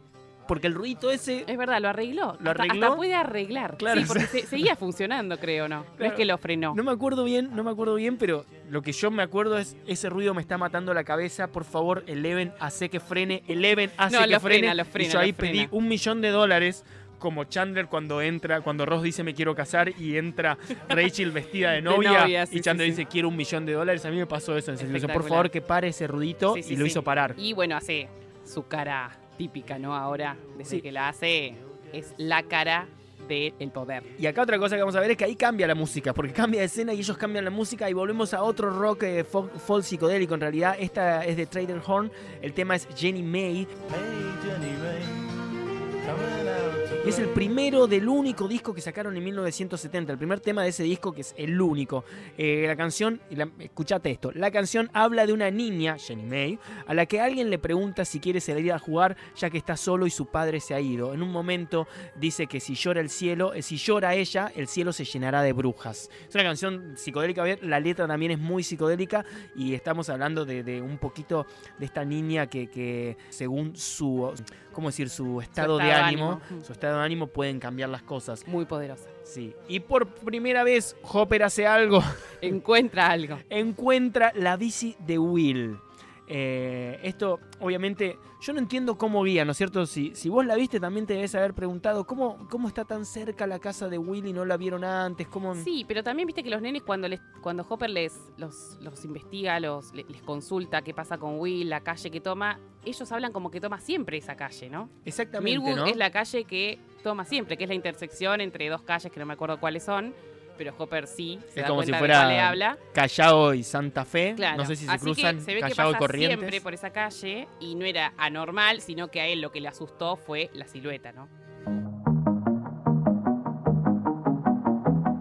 Speaker 4: Porque el ruidito ese
Speaker 5: Es verdad, lo arregló.
Speaker 4: ¿Lo
Speaker 5: Hasta-
Speaker 4: arregló?
Speaker 5: Hasta, puede arreglar.
Speaker 4: Claro,
Speaker 5: sí, porque se- seguía funcionando, creo, ¿no? No
Speaker 4: Claro.
Speaker 5: es que lo frenó.
Speaker 4: No me acuerdo bien, no me acuerdo bien, pero lo que yo me acuerdo es ese ruido me está matando la cabeza. Por favor, Eleven hace que frene. Eleven hace
Speaker 5: No,
Speaker 4: que
Speaker 5: lo
Speaker 4: frene.
Speaker 5: frena, lo frena,
Speaker 4: y yo ahí
Speaker 5: frena.
Speaker 4: pedí un millón de dólares. Como Chandler cuando entra, cuando Ross dice me quiero casar y entra Rachel vestida de novia,
Speaker 5: novia, sí,
Speaker 4: y Chandler
Speaker 5: sí, sí.
Speaker 4: dice quiero un millón de dólares. A mí me pasó eso en serio. Por favor que pare ese
Speaker 5: sí,
Speaker 4: y lo
Speaker 5: sí.
Speaker 4: hizo parar.
Speaker 5: Y bueno, hace su cara típica, ¿no? Ahora, desde
Speaker 4: Sí.
Speaker 5: que la hace, es la cara del poder.
Speaker 4: Y acá otra cosa que vamos a ver es que ahí cambia la música, porque cambia de escena y ellos cambian la música y volvemos a otro rock eh, folk, folk psicodélico en realidad. Esta es de Trader Horn, el tema es Jenny May. Y es el primero del único disco que sacaron en 1970, el primer tema de ese disco que es el único. Eh, la canción, la- escuchate esto, la canción habla de una niña, Jenny May, a la que alguien le pregunta si quiere salir a jugar ya que está solo y su padre se ha ido. En un momento dice que si llora el cielo, eh, si llora ella, el cielo se llenará de brujas. Es una canción psicodélica, la letra también es muy psicodélica y estamos hablando de, un poquito de esta niña que según su, ¿cómo decir? Su estado, de
Speaker 5: estado de
Speaker 4: ánimo,
Speaker 5: ánimo.
Speaker 4: su estado de ánimo pueden cambiar las cosas.
Speaker 5: Muy poderosa.
Speaker 4: Sí. Y por primera vez Hopper hace algo,
Speaker 5: Encuentra algo.
Speaker 4: encuentra la bici de Will. Eh, esto, obviamente, yo no entiendo cómo guía, ¿no es cierto? Si, si vos la viste, también te debes haber preguntado cómo, cómo está tan cerca la casa de Will y no la vieron antes. ¿Cómo...
Speaker 5: Sí, pero también viste que los nenes cuando les, cuando Hopper les los, los investiga, los, le- les consulta qué pasa con Will, la calle que toma, ellos hablan como que toma siempre esa calle, ¿no?
Speaker 4: Exactamente,
Speaker 5: Mirwood
Speaker 4: ¿no?
Speaker 5: es la calle que toma siempre, que es la intersección entre dos calles que no me acuerdo cuáles son, pero Hopper sí se
Speaker 4: Es
Speaker 5: da
Speaker 4: como si fuera
Speaker 5: le habla.
Speaker 4: Callao y Santa Fe.
Speaker 5: Claro.
Speaker 4: No sé si se
Speaker 5: Así
Speaker 4: cruzan
Speaker 5: que se ve que
Speaker 4: Callao y
Speaker 5: pasa
Speaker 4: Corrientes.
Speaker 5: siempre por esa calle y no era anormal, sino que a él lo que le asustó fue la silueta, ¿no?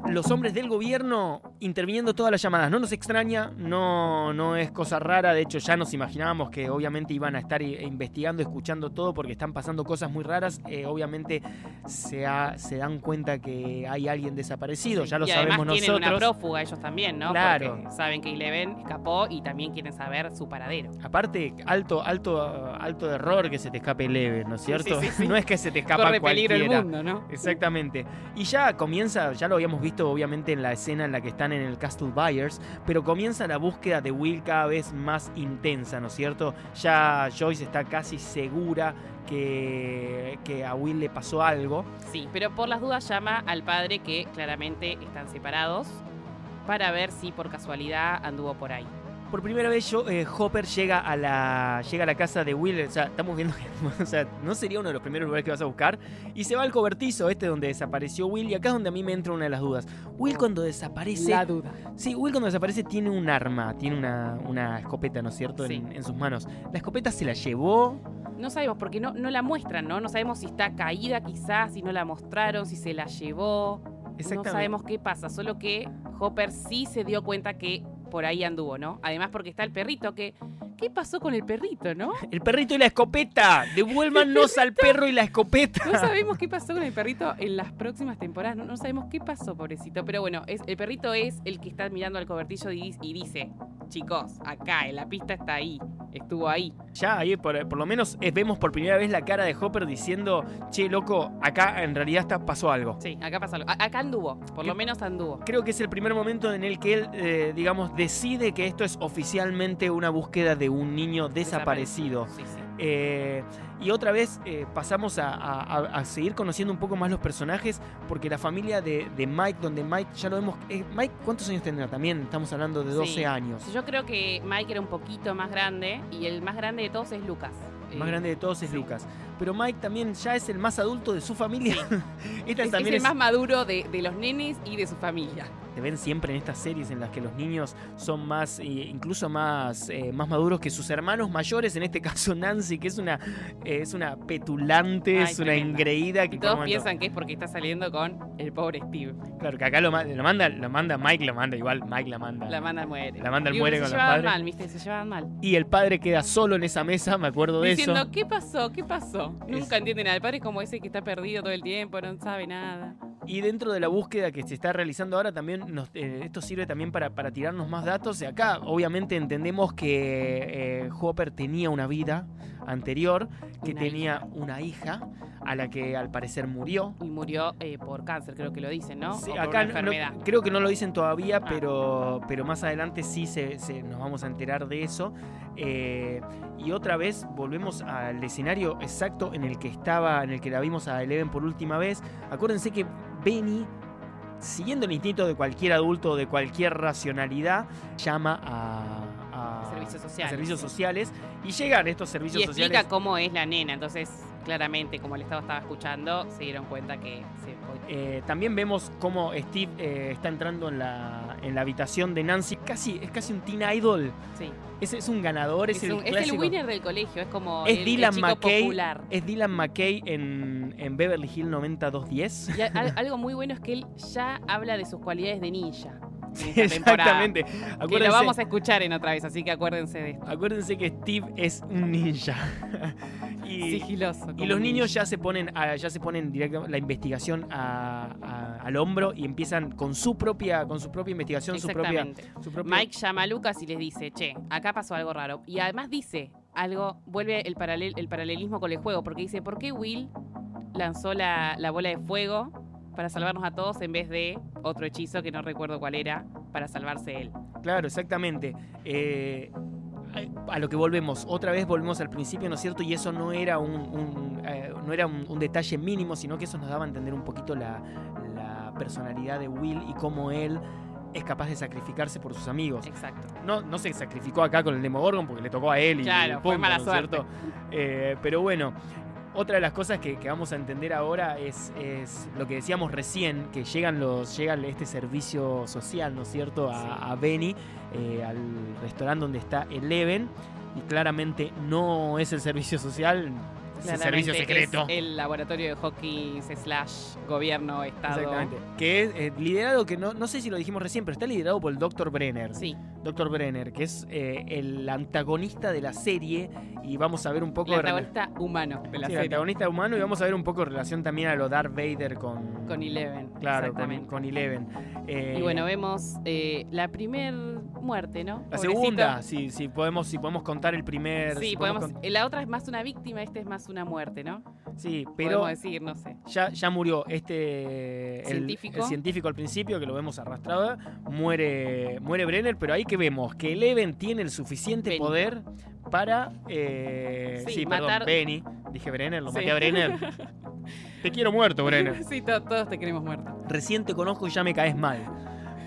Speaker 4: Los hombres del gobierno interviniendo todas las llamadas. No nos extraña, no, no es cosa rara. De hecho, ya nos imaginábamos que obviamente iban a estar investigando, escuchando todo porque están pasando cosas muy raras. Eh, obviamente se, ha- se dan cuenta que hay alguien desaparecido, ya lo
Speaker 5: y
Speaker 4: sabemos
Speaker 5: además tienen una
Speaker 4: nosotros.
Speaker 5: prófuga ellos también, ¿no?
Speaker 4: Claro.
Speaker 5: Porque saben que Eleven escapó y también quieren saber su paradero.
Speaker 4: Aparte, alto, alto, alto error que se te escape leve, ¿no es cierto?
Speaker 5: sí, sí.
Speaker 4: No es que se te escapa
Speaker 5: Corre peligro el
Speaker 4: cualquiera.
Speaker 5: mundo, ¿no?
Speaker 4: Exactamente. Y ya comienza, ya lo habíamos visto obviamente en la escena en la que están en el Castle Byers, pero comienza la búsqueda de Will cada vez más intensa, ¿no es cierto? Ya Joyce está casi segura que, que a Will le pasó algo.
Speaker 5: Sí, pero por las dudas llama al padre que claramente están separados para ver si por casualidad anduvo por ahí.
Speaker 4: Por primera vez yo, eh, Hopper llega a la llega a la casa de Will, o sea, estamos viendo que o sea, no sería uno de los primeros lugares que vas a buscar y se va al cobertizo este donde desapareció Will y acá es donde a mí me entra una de las dudas. Will cuando desaparece
Speaker 5: La duda.
Speaker 4: Sí, Will cuando desaparece tiene un arma, tiene una, una escopeta, ¿no es cierto?, en,
Speaker 5: Sí.
Speaker 4: en sus manos. ¿La escopeta se la llevó?
Speaker 5: No sabemos porque no, no la muestran, ¿no? No sabemos si está caída quizás, si no la mostraron, si se la llevó. No sabemos qué pasa, solo que Hopper sí se dio cuenta que por ahí anduvo, ¿no? Además porque está el perrito, que ¿qué pasó con el perrito, no?
Speaker 4: El perrito y la escopeta. Devuélvanos al perro y la escopeta.
Speaker 5: No sabemos qué pasó con el perrito en las próximas temporadas, no, no sabemos qué pasó, pobrecito. Pero bueno, es, el perrito es el que está mirando al cobertillo y, y dice, chicos, acá, en la pista está ahí, estuvo ahí.
Speaker 4: Ya ahí por, por lo menos eh, vemos por primera vez la cara de Hopper diciendo, che, loco, acá en realidad está, pasó algo.
Speaker 5: Sí, acá pasó algo. A- acá anduvo, por lo menos anduvo.
Speaker 4: Creo que es el primer momento en el que él, eh, digamos, decide que esto es oficialmente una búsqueda de un niño desaparecido.
Speaker 5: Sí, sí.
Speaker 4: Eh, y otra vez eh, pasamos a, a- a- seguir conociendo un poco más los personajes, porque la familia de, de Mike, donde Mike ya lo vemos. eh, Mike, ¿cuántos años tendrá? También estamos hablando de 12
Speaker 5: Sí.
Speaker 4: años.
Speaker 5: Yo creo que Mike era un poquito más grande y el más grande de todos es Lucas.
Speaker 4: El más grande de todos es
Speaker 5: sí.
Speaker 4: Lucas. Pero Mike también ya es el más adulto de su familia. Esta
Speaker 5: Es, el
Speaker 4: es-
Speaker 5: más maduro de, de los nenes y de su familia.
Speaker 4: se ven siempre en estas series en las que los niños son más, eh, incluso más, eh, más maduros que sus hermanos mayores. En este caso Nancy, que es una, eh, es una petulante,
Speaker 5: Ay,
Speaker 4: es una
Speaker 5: tremenda.
Speaker 4: engreída. Que
Speaker 5: Y todos
Speaker 4: momento-
Speaker 5: piensan que es porque está saliendo con el pobre Steve.
Speaker 4: Claro, que acá lo, ma- lo manda, lo manda Mike, lo manda igual, Mike la manda.
Speaker 5: La manda muere.
Speaker 4: La manda al
Speaker 5: Y
Speaker 4: muere
Speaker 5: se
Speaker 4: con los
Speaker 5: llevaban
Speaker 4: padres.
Speaker 5: mal, ¿viste? Se llevaban mal.
Speaker 4: Y el padre queda solo en esa mesa, me acuerdo de
Speaker 5: Diciendo,
Speaker 4: eso.
Speaker 5: ¿qué pasó? ¿Qué pasó?
Speaker 4: Es-
Speaker 5: Nunca entienden nada. El padre es como ese que está perdido todo el tiempo, no sabe nada.
Speaker 4: Y dentro de la búsqueda que se está realizando ahora también nos- eh, esto sirve también para, para tirarnos más datos. Y acá obviamente entendemos que eh, Hopper tenía una vida anterior, que
Speaker 5: Una
Speaker 4: tenía una hija a la que al parecer murió.
Speaker 5: Y murió eh, por cáncer, creo que lo dicen, ¿no?
Speaker 4: Sí,
Speaker 5: o por
Speaker 4: acá no- creo que no lo dicen todavía,
Speaker 5: Ah.
Speaker 4: pero, pero más adelante sí se, se- nos vamos a enterar de eso. Eh, y otra vez volvemos al escenario exacto en el que estaba, en el que la vimos a Eleven por última vez. Acuérdense que Benny, siguiendo el instinto de cualquier adulto de cualquier racionalidad, llama a, a-
Speaker 5: Servicios
Speaker 4: a
Speaker 5: sociales.
Speaker 4: servicios sociales y llegan estos servicios
Speaker 5: Y explica
Speaker 4: sociales.
Speaker 5: cómo es la nena. Entonces, claramente, como el Estado estaba escuchando, se dieron cuenta que se
Speaker 4: Eh, también vemos cómo Steve eh, está entrando en la, en la habitación de Nancy. Casi, es casi un teen idol.
Speaker 5: Sí.
Speaker 4: Es, es un ganador, es,
Speaker 5: Es,
Speaker 4: el
Speaker 5: un- es el
Speaker 4: clásico.
Speaker 5: winner del colegio, es como
Speaker 4: Es
Speaker 5: el, el
Speaker 4: Dylan
Speaker 5: chico
Speaker 4: McKay.
Speaker 5: popular.
Speaker 4: Es Dylan McKay en, en Beverly Hills 90210.
Speaker 5: Y a- al- algo muy bueno es que él ya habla de sus cualidades de ninja.
Speaker 4: Exactamente.
Speaker 5: Que lo
Speaker 4: Acuérdense,
Speaker 5: vamos a escuchar en otra vez, así que acuérdense de esto.
Speaker 4: acuérdense que Steve es un ninja. y,
Speaker 5: Sigiloso.
Speaker 4: y los niños ya se ponen, a- ya se ponen directo la investigación a- a- al hombro y empiezan con su propia, con su propia investigación, su propia, su
Speaker 5: Mike llama a Lucas y les dice, che, acá pasó algo raro. Y además dice algo, vuelve el, paralel, el paralelismo con el juego, porque dice, ¿por qué Will lanzó la, la bola de fuego para salvarnos a todos en vez de otro hechizo que no recuerdo cuál era para salvarse él?
Speaker 4: Claro, exactamente. Eh, a- lo que volvemos, otra vez volvemos al principio, ¿no es cierto? Y eso no era un, un, eh, no era un, un detalle mínimo, sino que eso nos daba a entender un poquito la, la personalidad de Will y cómo él es capaz de sacrificarse por sus amigos.
Speaker 5: Exacto.
Speaker 4: No, no se sacrificó acá con el Demogorgon porque le tocó a él y
Speaker 5: Claro, fue mala
Speaker 4: ¿no es
Speaker 5: suerte.
Speaker 4: Eh, pero bueno, otra de las cosas que, que vamos a entender ahora es, es lo que decíamos recién, que llegan los, llega este servicio social, ¿no es cierto? A, a Benny, eh, al restaurante donde está Eleven, y claramente no es el servicio social,
Speaker 5: Claramente
Speaker 4: servicio
Speaker 5: es
Speaker 4: secreto.
Speaker 5: el laboratorio de Hawkins slash gobierno, estado.
Speaker 4: Exactamente. Que es eh, liderado, que no, no sé si lo dijimos recién, pero está liderado por el Dr. Brenner.
Speaker 5: Sí,
Speaker 4: Dr. Brenner, que es eh, el antagonista de la serie. Y vamos a ver un poco
Speaker 5: el
Speaker 4: de
Speaker 5: antagonista humano de la
Speaker 4: Sí, el antagonista humano. Y vamos a ver un poco de relación también a lo Darth Vader con.
Speaker 5: Con Eleven.
Speaker 4: Claro, con,
Speaker 5: exactamente.
Speaker 4: con Eleven. Eh,
Speaker 5: Y bueno, vemos eh, la primer muerte, ¿no?
Speaker 4: La
Speaker 5: Pobrecito.
Speaker 4: segunda, si, si, podemos, si podemos contar el primer.
Speaker 5: Sí,
Speaker 4: si
Speaker 5: podemos.
Speaker 4: con-
Speaker 5: La otra es más una víctima, esta es más una muerte, ¿no?
Speaker 4: Sí, pero
Speaker 5: Podemos decir, no sé.
Speaker 4: ya, ya murió este. el-
Speaker 5: Científico.
Speaker 4: El, científico al principio, que lo vemos arrastrado. Muere, muere Brenner, pero ahí que vemos que Eleven tiene el suficiente poder para. eh,
Speaker 5: Sí,
Speaker 4: sí, perdón,
Speaker 5: matar-
Speaker 4: Benny. Dije Brenner, lo
Speaker 5: Sí.
Speaker 4: maté a Brenner. te quiero muerto, Brenner.
Speaker 5: sí, to- todos te queremos muerto.
Speaker 4: Recién te conozco y ya me caes mal.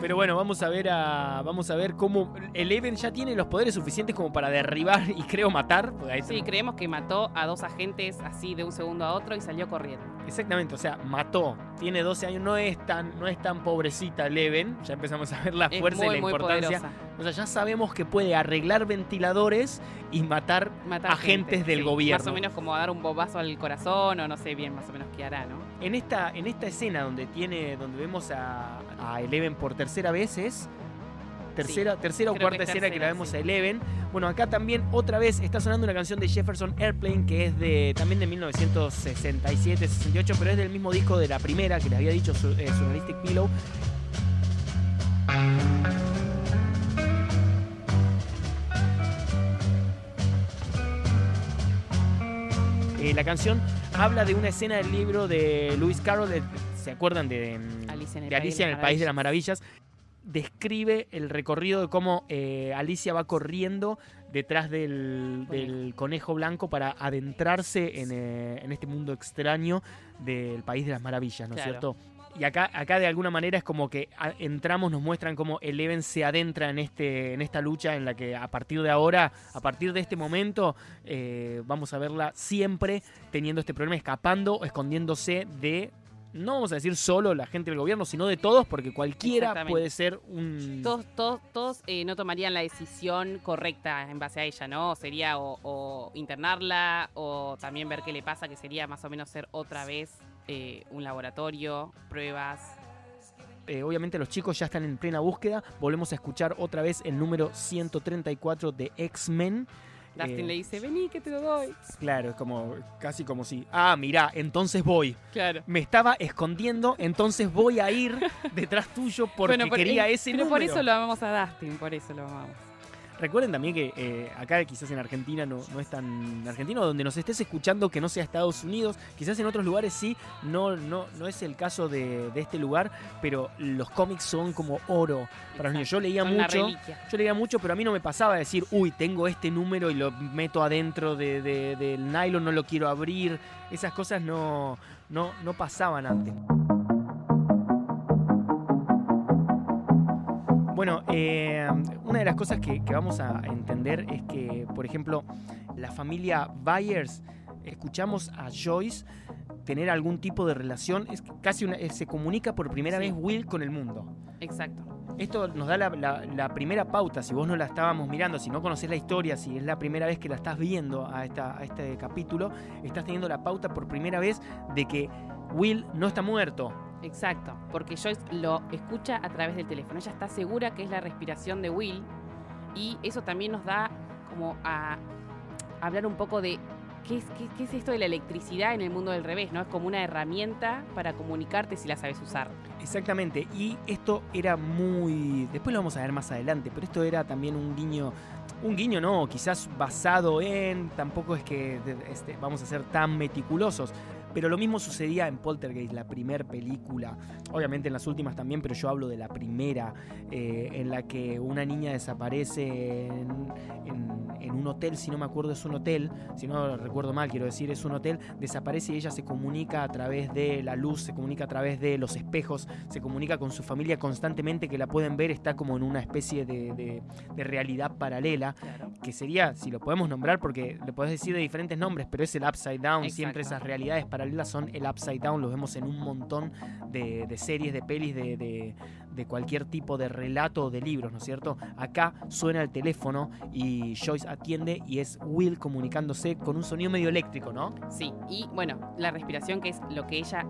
Speaker 4: Pero bueno, vamos a ver a. Vamos a ver cómo. Eleven ya tiene los poderes suficientes como para derribar y creo matar. ahí
Speaker 5: Sí, creemos que mató a dos agentes así de un segundo a otro y salió corriendo.
Speaker 4: Exactamente, o sea, mató. Tiene 12 años, no es tan, no es tan pobrecita Eleven. Ya empezamos a ver la fuerza
Speaker 5: muy,
Speaker 4: y la importancia.
Speaker 5: poderosa.
Speaker 4: O sea, ya sabemos que puede arreglar ventiladores y matar
Speaker 5: Matar
Speaker 4: agentes
Speaker 5: gente,
Speaker 4: del
Speaker 5: sí.
Speaker 4: gobierno.
Speaker 5: Más o menos como dar un bobazo al corazón o no sé bien más o menos qué hará, ¿no?
Speaker 4: En esta, en esta escena donde tiene, donde vemos a, a Eleven por tercera vez es tercera, tercera o
Speaker 5: que
Speaker 4: cuarta
Speaker 5: es
Speaker 4: escena que la vemos
Speaker 5: sí.
Speaker 4: a Eleven. Bueno, acá también otra vez está sonando una canción de Jefferson Airplane que es de también de 1967, 68, pero es del mismo disco de la primera que les había dicho eh, Surrealistic Pillow. Eh, la canción habla de una escena del libro de Lewis Carroll, de- ¿se acuerdan de, mm,
Speaker 5: Alicia en el
Speaker 4: de
Speaker 5: País
Speaker 4: Alicia
Speaker 5: de
Speaker 4: en el
Speaker 5: las
Speaker 4: País de las Maravillas? Describe el recorrido de cómo eh, Alicia va corriendo detrás del, del conejo blanco para adentrarse en, eh, en este mundo extraño del País de las Maravillas, ¿no es
Speaker 5: Claro.
Speaker 4: cierto? Y acá, acá de alguna manera es como que a- entramos, nos muestran cómo Eleven se adentra en, este, en esta lucha en la que a partir de ahora, a partir de este momento, eh, vamos a verla siempre teniendo este problema, escapando, escondiéndose de, no vamos a decir solo la gente del gobierno, sino de todos, porque cualquiera puede ser un...
Speaker 5: Todos, todos, todos eh, no tomarían la decisión correcta en base a ella, ¿no? Sería o, o internarla o también ver qué le pasa, que sería más o menos ser otra vez eh, un laboratorio, pruebas.
Speaker 4: Eh, obviamente los chicos ya están en plena búsqueda, volvemos a escuchar otra vez el número 134 de X-Men.
Speaker 5: Dustin
Speaker 4: Eh,
Speaker 5: le dice, vení que te lo doy.
Speaker 4: Claro, es como casi como si, ah, mirá, entonces voy.
Speaker 5: Claro.
Speaker 4: Me estaba escondiendo, entonces voy a ir detrás tuyo porque
Speaker 5: Bueno, por-
Speaker 4: quería ese
Speaker 5: Pero
Speaker 4: número.
Speaker 5: por eso lo amamos a Dustin, por eso lo amamos.
Speaker 4: Recuerden también que eh, acá quizás en Argentina no, no es tan argentino, donde nos estés escuchando que no sea Estados Unidos, quizás en otros lugares sí, no, no, no es el caso de, de este lugar, pero los cómics son como oro para los niños. Yo leía
Speaker 5: Son
Speaker 4: mucho, yo leía mucho, pero a mí no me pasaba decir, uy, tengo este número y lo meto adentro de- de- del nylon, no lo quiero abrir. Esas cosas no, no, no pasaban antes. Bueno, eh, una de las cosas que, que vamos a entender es que, por ejemplo, la familia Byers, escuchamos a Joyce tener algún tipo de relación, es casi una, eh, se comunica por primera
Speaker 5: Sí.
Speaker 4: vez Will con el mundo.
Speaker 5: Exacto.
Speaker 4: Esto nos da la, la- la primera pauta, si vos no la estábamos mirando, si no conocés la historia, si es la primera vez que la estás viendo a, esta, a este capítulo, estás teniendo la pauta por primera vez de que Will no está muerto.
Speaker 5: Exacto, porque Joyce lo escucha a través del teléfono. Ella está segura que es la respiración de Will y eso también nos da como a hablar un poco de qué es, qué, es esto de la electricidad en el mundo del revés, ¿no? Es como una herramienta para comunicarte si la sabes usar.
Speaker 4: Exactamente, y esto era muy... Después lo vamos a ver más adelante, pero esto era también un guiño... Un guiño no, quizás basado en... Tampoco es que este, vamos a ser tan meticulosos. Pero lo mismo sucedía en Poltergeist, la primera película. Obviamente en las últimas también, pero yo hablo de la primera, eh, en la que una niña desaparece en, en- en un hotel, si no me acuerdo es un hotel, si no recuerdo mal, quiero decir, es un hotel, desaparece y ella se comunica a través de la luz, se comunica a través de los espejos, se comunica con su familia constantemente, que la pueden ver, está como en una especie de, de- de realidad paralela, que sería, si lo podemos nombrar, porque le podés decir de diferentes nombres, pero es el Upside Down, siempre esas realidades paralelas son el Upside Down, lo vemos en un montón de, de series, de pelis, de, de- de cualquier tipo de relato o de libros, ¿no es cierto? Acá suena el teléfono y Joyce atiende y es Will comunicándose con un sonido medio eléctrico, ¿no?
Speaker 5: Sí, y bueno, la respiración que es lo que ella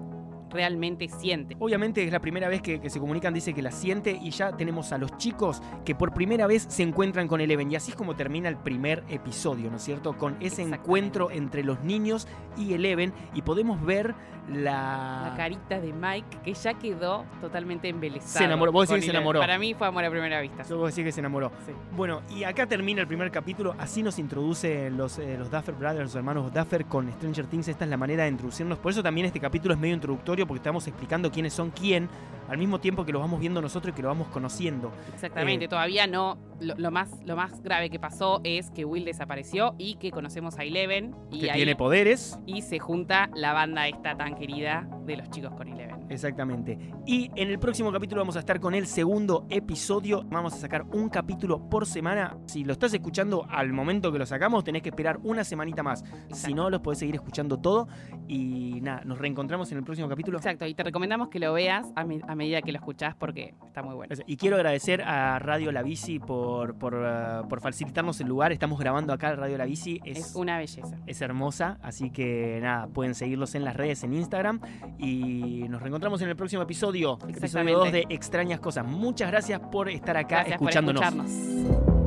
Speaker 5: realmente siente.
Speaker 4: Obviamente es la primera vez que, que se comunican, dice que la siente y ya tenemos a los chicos que por primera vez se encuentran con Eleven y así es como termina el primer episodio, ¿no es cierto? Con ese encuentro entre los niños y Eleven y podemos ver la...
Speaker 5: La carita de Mike que ya quedó totalmente embelesado.
Speaker 4: Se enamoró. Vos decís que se enamoró.
Speaker 5: Para mí fue amor a primera vista.
Speaker 4: Yo vos decís que se enamoró.
Speaker 5: Sí.
Speaker 4: Bueno, y acá termina el primer capítulo. Así nos introduce los, eh, los Duffer Brothers, los hermanos Duffer con Stranger Things. Esta es la manera de introducirnos. Por eso también este capítulo es medio introductorio porque estamos explicando quiénes son quién al mismo tiempo que los vamos viendo nosotros y que lo vamos conociendo.
Speaker 5: Exactamente,
Speaker 4: Eh,
Speaker 5: todavía no. Lo, lo más, lo más grave que pasó es que Will desapareció y que conocemos a Eleven. Y
Speaker 4: que
Speaker 5: ahí
Speaker 4: tiene poderes.
Speaker 5: y se junta la banda esta tan querida de los chicos con Eleven.
Speaker 4: Exactamente. Y en el próximo capítulo vamos a estar con el segundo episodio. Vamos a sacar un capítulo por semana. Si lo estás escuchando al momento que lo sacamos, tenés que esperar una semanita más. Si no, los podés seguir escuchando todo. Y nada, nos reencontramos en el próximo capítulo.
Speaker 5: Exacto, y te recomendamos que lo veas a, a medida que lo escuchás porque está muy bueno.
Speaker 4: Y quiero agradecer a Radio La Bici por, por, uh, por facilitarnos el lugar. Estamos grabando acá Radio La Bici. Es,
Speaker 5: Es una belleza.
Speaker 4: es hermosa, así que nada, pueden seguirlos en las redes, en Instagram. Y nos reencontramos en el próximo episodio, episodio
Speaker 5: Exactamente.
Speaker 4: 2 de Extrañas Cosas. Muchas gracias por estar acá
Speaker 5: Gracias por
Speaker 4: escuchándonos.
Speaker 5: escucharnos.